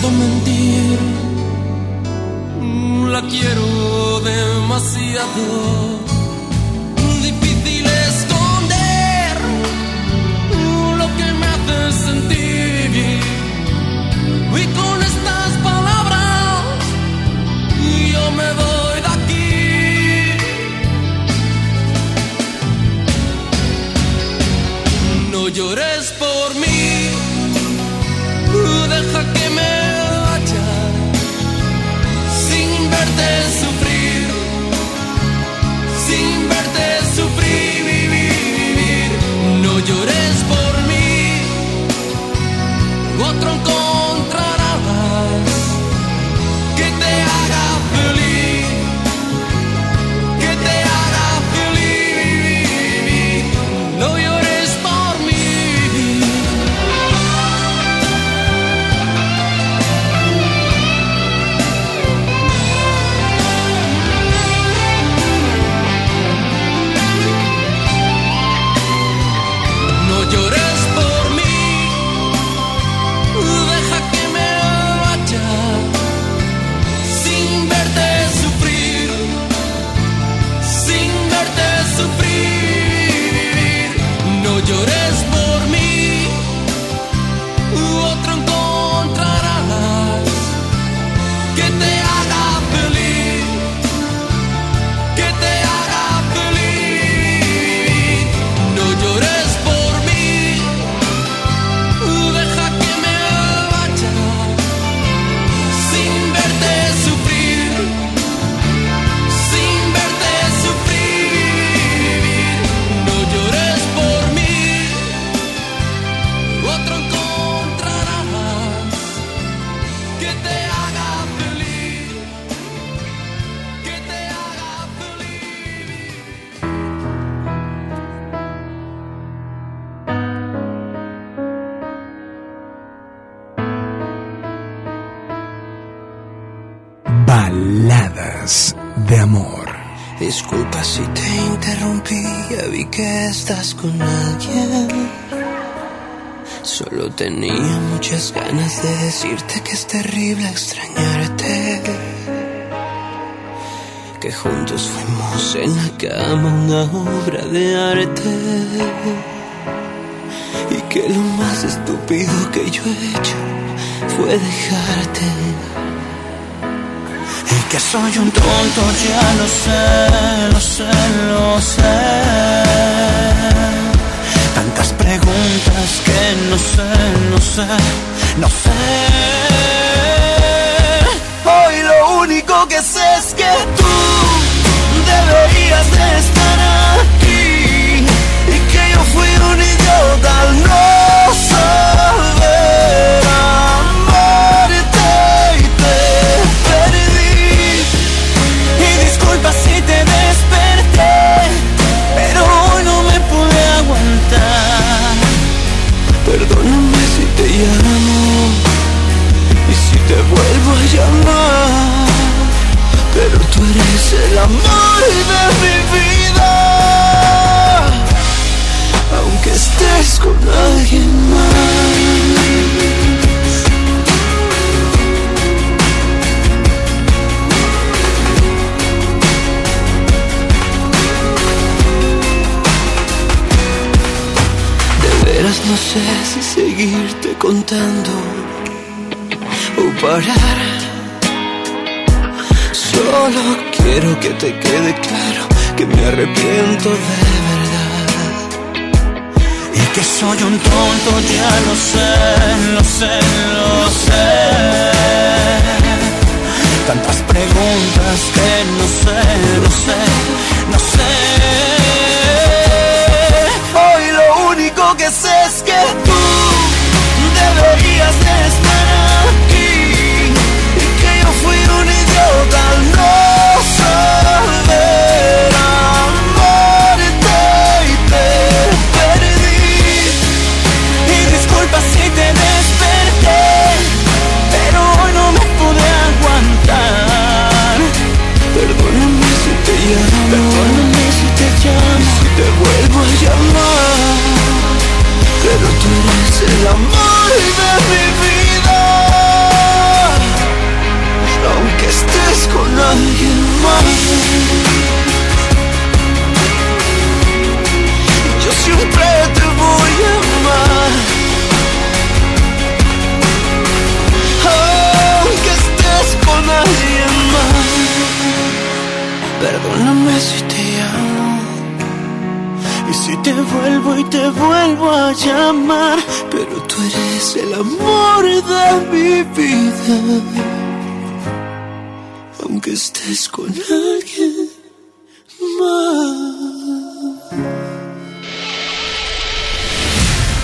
puedo mentir, la quiero demasiado. Con alguien. Solo tenía muchas ganas de decirte que es terrible extrañarte. Que juntos fuimos en la cama una obra de arte. Y que lo más estúpido que yo he hecho fue dejarte. Y que soy un tonto, ya lo sé, lo sé, lo sé. Que no sé, sé, no sé. Hoy lo único que sé es que tú deberías de estar aquí y que yo fui un idiota con alguien más. De veras no sé si seguirte contando o parar. Solo quiero que te quede claro que me arrepiento de que soy un tonto, ya lo sé, lo sé, lo sé. Tantas preguntas que no sé, no sé, no sé. Hoy lo único que sé el amor de mi vida. Aunque estés con alguien más. Yo siempre te voy a amar. Aunque estés con alguien más. Perdóname si te llamo. Y si te vuelvo y te vuelvo a llamar, tú eres el amor de mi vida. Aunque estés con alguien más.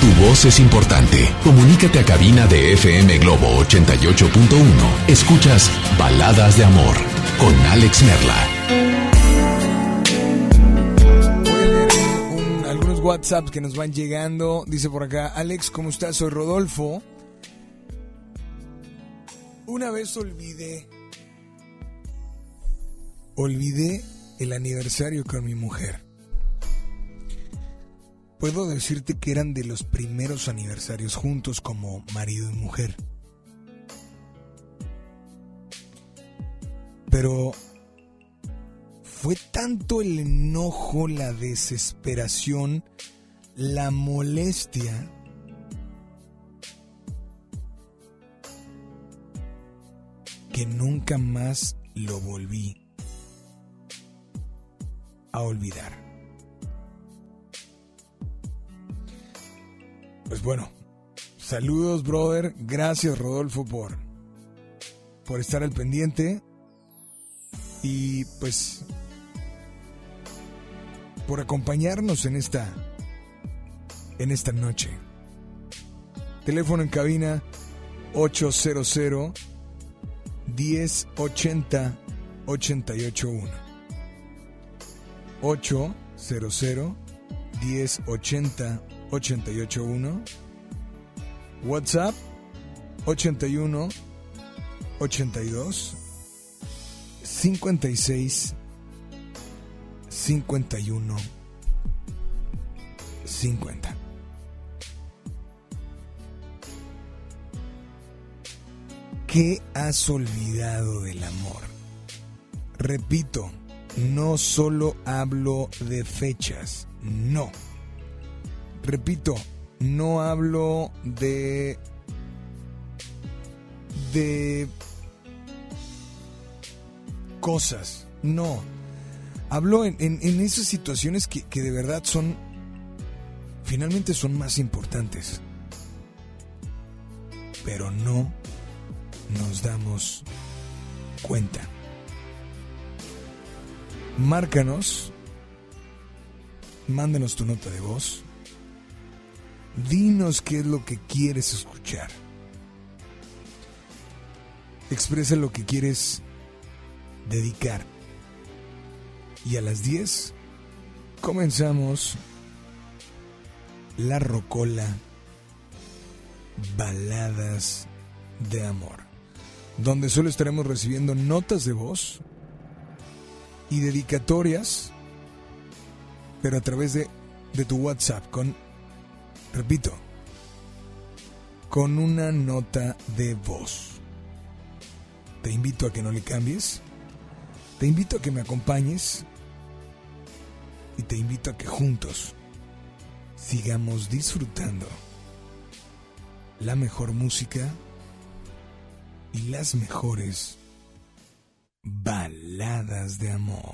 Tu voz es importante. Comunícate a cabina de FM Globo 88.1. Escuchas Baladas de Amor con Alex Merla. WhatsApps que nos van llegando. Dice por acá, Alex, ¿cómo estás? Soy Rodolfo. Una vez olvidé. Olvidé el aniversario con mi mujer. Puedo decirte que eran de los primeros aniversarios juntos como marido y mujer. Pero fue tanto el enojo, la desesperación, la molestia, que nunca más lo volví a olvidar. Pues bueno, saludos brother, gracias Rodolfo por, por estar al pendiente y pues por acompañarnos en esta en esta noche. Teléfono en cabina 800 1080 881. 800 1080 881. WhatsApp 81 82 56 51 50. ¿Qué has olvidado del amor? Repito, no solo hablo de fechas, no. Repito, no hablo de de cosas, no. Hablo en, en- en esas situaciones que, que de verdad son, finalmente son más importantes. pero no nos damos cuenta. Márcanos, mándanos tu nota de voz, dinos qué es lo que quieres escuchar. Expresa lo que quieres dedicar. Y a las 10 comenzamos la rocola Baladas de Amor, donde solo estaremos recibiendo notas de voz y dedicatorias, pero a través de, de tu WhatsApp, con, repito, con una nota de voz. Te invito a que no le cambies, te invito a que me acompañes y te invito a que juntos sigamos disfrutando la mejor música y las mejores baladas de amor.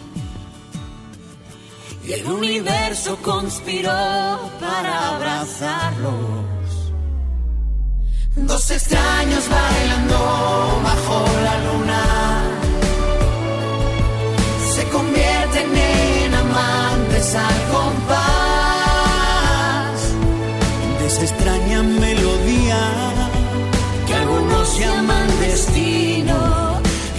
El universo conspiró para abrazarlos. Dos extraños bailando bajo la luna. Se convierten en amantes al compás de esa extraña melodía que algunos llaman destino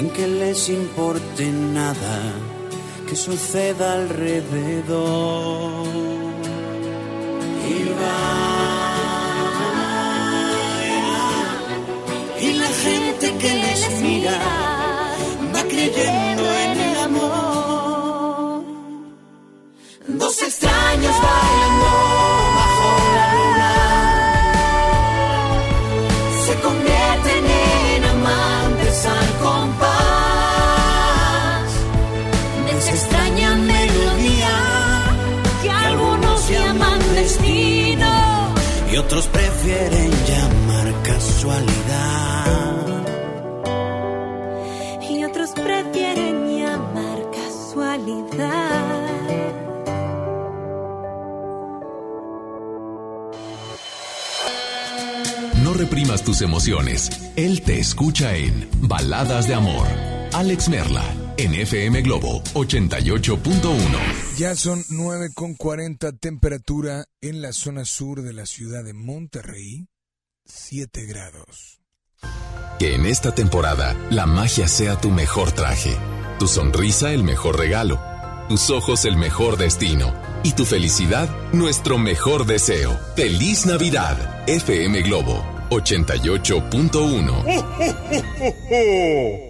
Sin que les importe nada que suceda alrededor. Y prefieren llamar casualidad. Y otros prefieren llamar casualidad. No reprimas tus emociones. Él te escucha en Baladas de Amor. Alex Merla, en FM Globo 88.1. Ya son 9 con 40 temperatura en la zona sur de la ciudad de Monterrey, 7 grados. Que en esta temporada la magia sea tu mejor traje, tu sonrisa el mejor regalo, tus ojos el mejor destino y tu felicidad nuestro mejor deseo. Feliz Navidad, FM Globo 88.1.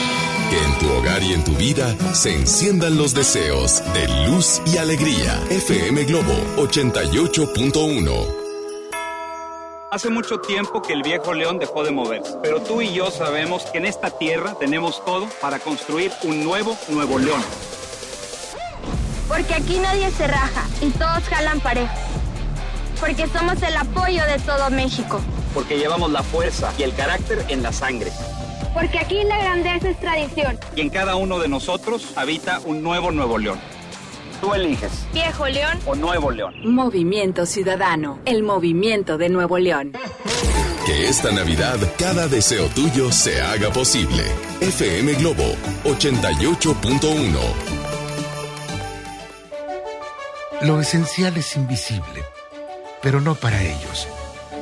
Tu hogar y en tu vida se enciendan los deseos de luz y alegría. FM Globo 88.1. Hace mucho tiempo que el viejo león dejó de moverse, pero tú y yo sabemos que en esta tierra tenemos todo para construir un nuevo Nuevo León. Porque aquí nadie se raja y todos jalan parejo. Porque somos el apoyo de todo México. Porque llevamos la fuerza y el carácter en la sangre. Porque aquí la grandeza es tradición. Y en cada uno de nosotros habita un nuevo Nuevo León. Tú eliges. Viejo León o Nuevo León. Movimiento Ciudadano, el movimiento de Nuevo León. Que esta Navidad cada deseo tuyo se haga posible. FM Globo 88.1. Lo esencial es invisible, pero no para ellos.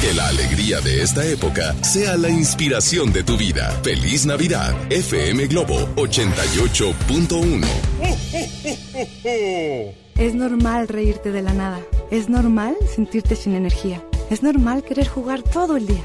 Que la alegría de esta época sea la inspiración de tu vida. Feliz Navidad, FM Globo 88.1. Es normal reírte de la nada. Es normal sentirte sin energía. Es normal querer jugar todo el día.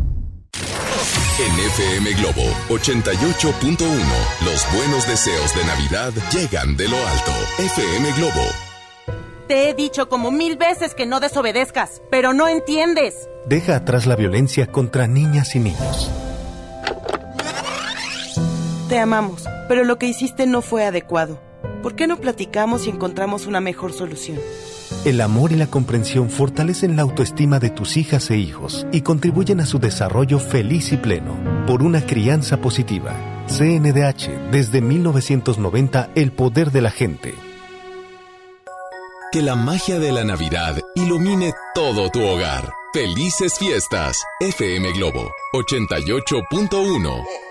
En FM Globo 88.1, los buenos deseos de Navidad llegan de lo alto. FM Globo. Te he dicho como mil veces que no desobedezcas, pero no entiendes. Deja atrás la violencia contra niñas y niños. Te amamos, pero lo que hiciste no fue adecuado. ¿Por qué no platicamos y encontramos una mejor solución? El amor y la comprensión fortalecen la autoestima de tus hijas e hijos y contribuyen a su desarrollo feliz y pleno. Por una crianza positiva. CNDH, desde 1990, el poder de la gente. Que la magia de la Navidad ilumine todo tu hogar. Felices fiestas. FM Globo 88.1.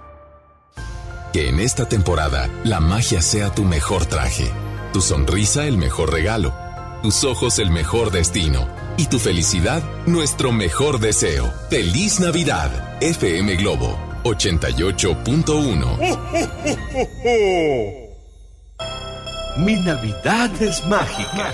Que en esta temporada la magia sea tu mejor traje, tu sonrisa el mejor regalo, tus ojos el mejor destino y tu felicidad nuestro mejor deseo. Feliz Navidad, FM Globo 88.1. Mi Navidad es mágica.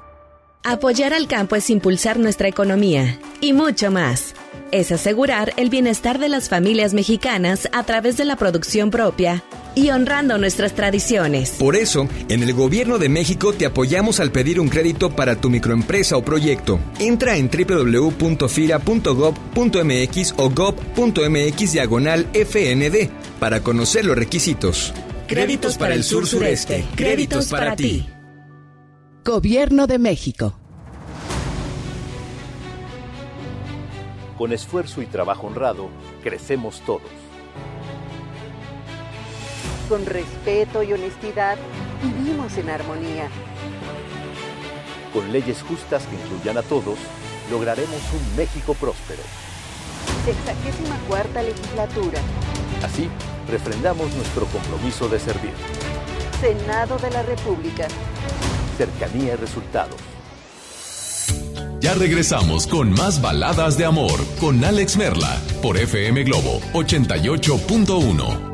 Apoyar al campo es impulsar nuestra economía y mucho más. Es asegurar el bienestar de las familias mexicanas a través de la producción propia y honrando nuestras tradiciones. Por eso, en el Gobierno de México te apoyamos al pedir un crédito para tu microempresa o proyecto. Entra en www.fira.gov.mx o gov.mx diagonal FND para conocer los requisitos. Créditos para el sur sureste. Créditos para ti. Gobierno de México. Con esfuerzo y trabajo honrado, crecemos todos. Con respeto y honestidad, vivimos en armonía. Con leyes justas que incluyan a todos, lograremos un México próspero. Sexagésima cuarta legislatura. Así, refrendamos nuestro compromiso de servir. Senado de la República. Cercanía y resultados. Ya regresamos con más baladas de amor con Alex Merla por FM Globo 88.1.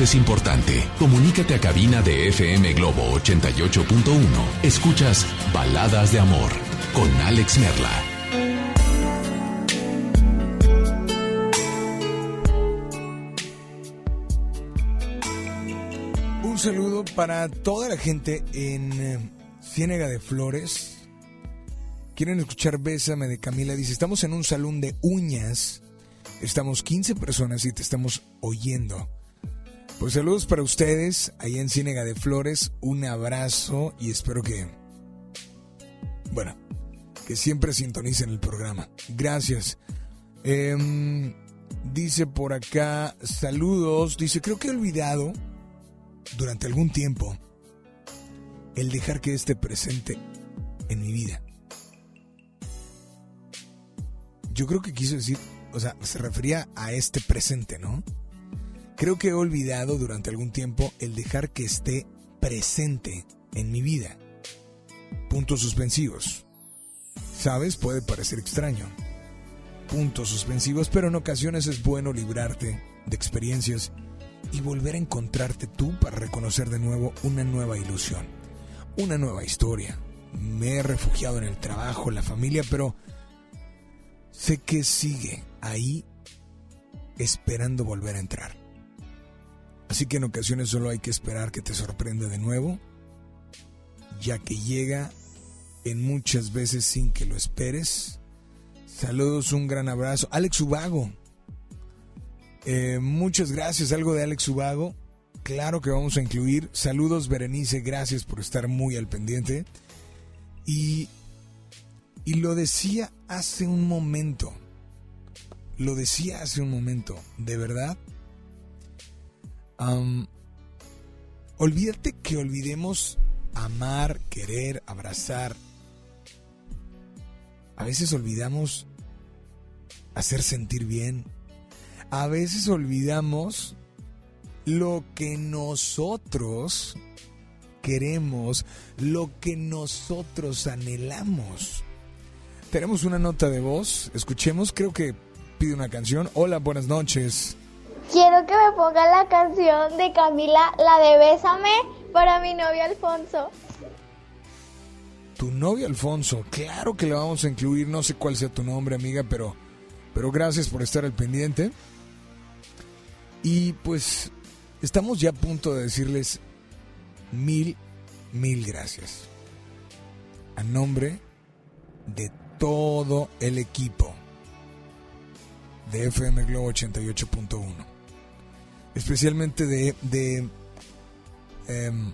es importante. Comunícate a cabina de FM Globo 88.1. Escuchas Baladas de Amor con Alex Merla. Un saludo para toda la gente en eh, Ciénega de Flores. Quieren escuchar Bésame de Camila. Dice, estamos en un salón de uñas. Estamos 15 personas y te estamos oyendo. Pues saludos para ustedes ahí en Ciénega de Flores. Un abrazo y espero que, bueno, que siempre sintonicen el programa. Gracias. Em, dice por acá, saludos. Dice, creo que he olvidado durante algún tiempo el dejar que esté presente en mi vida. Yo creo que quiso decir, o sea, se refería a este presente, ¿no? Creo que he olvidado durante algún tiempo el dejar que esté presente en mi vida. Puntos suspensivos. ¿Sabes? Puede parecer extraño. Puntos suspensivos, pero en ocasiones es bueno librarte de experiencias y volver a encontrarte tú para reconocer de nuevo una nueva ilusión, una nueva historia. Me he refugiado en el trabajo, la familia, pero sé que sigue ahí esperando volver a entrar. Así que en ocasiones solo hay que esperar que te sorprenda de nuevo, ya que llega en muchas veces sin que lo esperes. Saludos, un gran abrazo. Alex Ubago. Eh, muchas gracias, algo de Alex Ubago. Claro que vamos a incluir. Saludos, Berenice, gracias por estar muy al pendiente. Y, y lo decía hace un momento. Lo decía hace un momento. De verdad. Olvídate que olvidemos amar, querer, abrazar. A veces olvidamos hacer sentir bien. A veces olvidamos lo que nosotros queremos, lo que nosotros anhelamos. Tenemos una nota de voz, escuchemos, creo que pide una canción. Hola, buenas noches. Quiero que me ponga la canción de Camila, la de Bésame, para mi novio Alfonso. Tu novio Alfonso, claro que le vamos a incluir, no sé cuál sea tu nombre, amiga, pero, pero gracias por estar al pendiente. Y pues estamos ya a punto de decirles mil, mil gracias. A nombre de todo el equipo de FM Globo 88.1. Especialmente de... de em,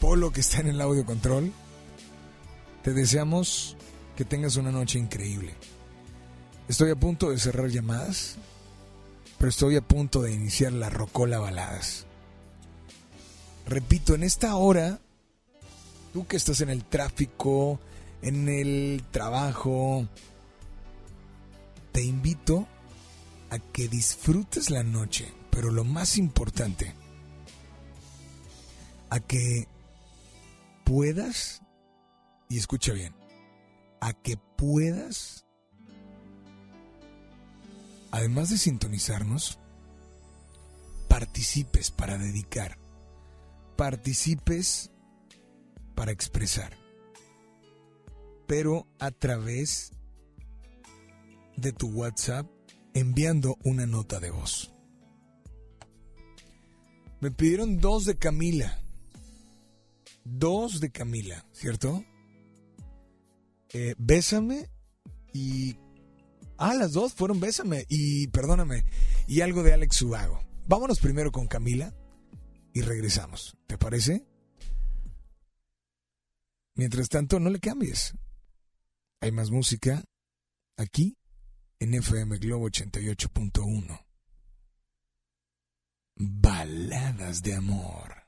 Polo que está en el audio control. Te deseamos que tengas una noche increíble. Estoy a punto de cerrar llamadas, pero estoy a punto de iniciar la Rocola Baladas. Repito, en esta hora, tú que estás en el tráfico, en el trabajo, te invito a que disfrutes la noche, pero lo más importante, a que puedas, y escucha bien, a que puedas, además de sintonizarnos, participes para dedicar, participes para expresar, pero a través de tu WhatsApp enviando una nota de voz. Me pidieron dos de Camila. Dos de Camila, ¿cierto? Eh, bésame y... Ah, las dos fueron Bésame y Perdóname y algo de Alex Subago. Vámonos primero con Camila y regresamos. ¿Te parece? Mientras tanto, no le cambies. Hay más música aquí en FM Globo 88.1. Baladas de amor.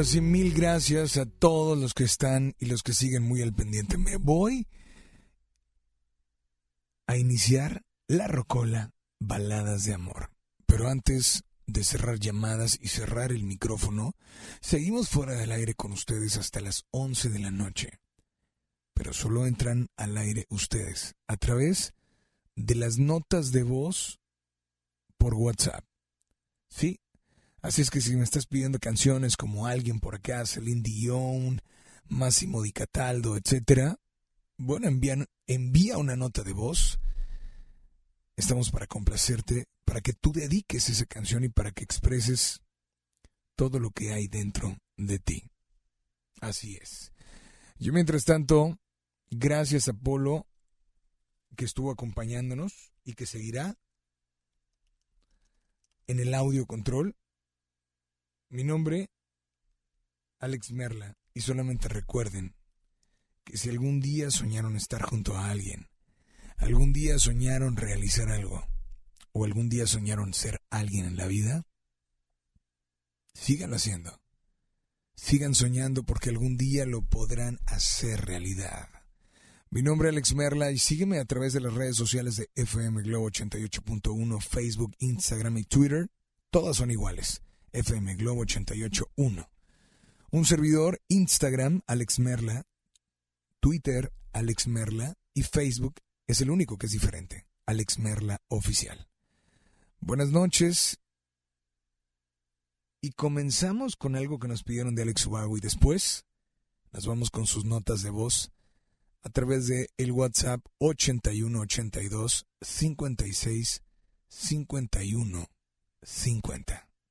Ahora mil gracias a todos los que están y los que siguen muy al pendiente. Me voy a iniciar la rocola Baladas de Amor. Pero antes de cerrar llamadas y cerrar el micrófono, seguimos fuera del aire con ustedes hasta las 11 de la noche. Pero solo entran al aire ustedes a través de las notas de voz por WhatsApp. Sí, Así es que si me estás pidiendo canciones como Alguien por acá, Celine Dion, Máximo Di Cataldo, etcétera, bueno, envía, envía una nota de voz. Estamos para complacerte, para que tú dediques esa canción y para que expreses todo lo que hay dentro de ti. Así es. Yo mientras tanto, gracias a Polo que estuvo acompañándonos y que seguirá en el audio control. Mi nombre, Alex Merla, y solamente recuerden que si algún día soñaron estar junto a alguien, algún día soñaron realizar algo, o algún día soñaron ser alguien en la vida, síganlo haciendo. Sigan soñando porque algún día lo podrán hacer realidad. Mi nombre es Alex Merla y sígueme a través de las redes sociales de FM Globo 88.1, Facebook, Instagram y Twitter. Todas son iguales. FM Globo 88.1. Un servidor, Instagram, Alex Merla, Twitter, Alex Merla y Facebook es el único que es diferente, Alex Merla Oficial. Buenas noches. Y comenzamos con algo que nos pidieron de Alex Ubago y después nos vamos con sus notas de voz a través de el WhatsApp 8182 56 51 50.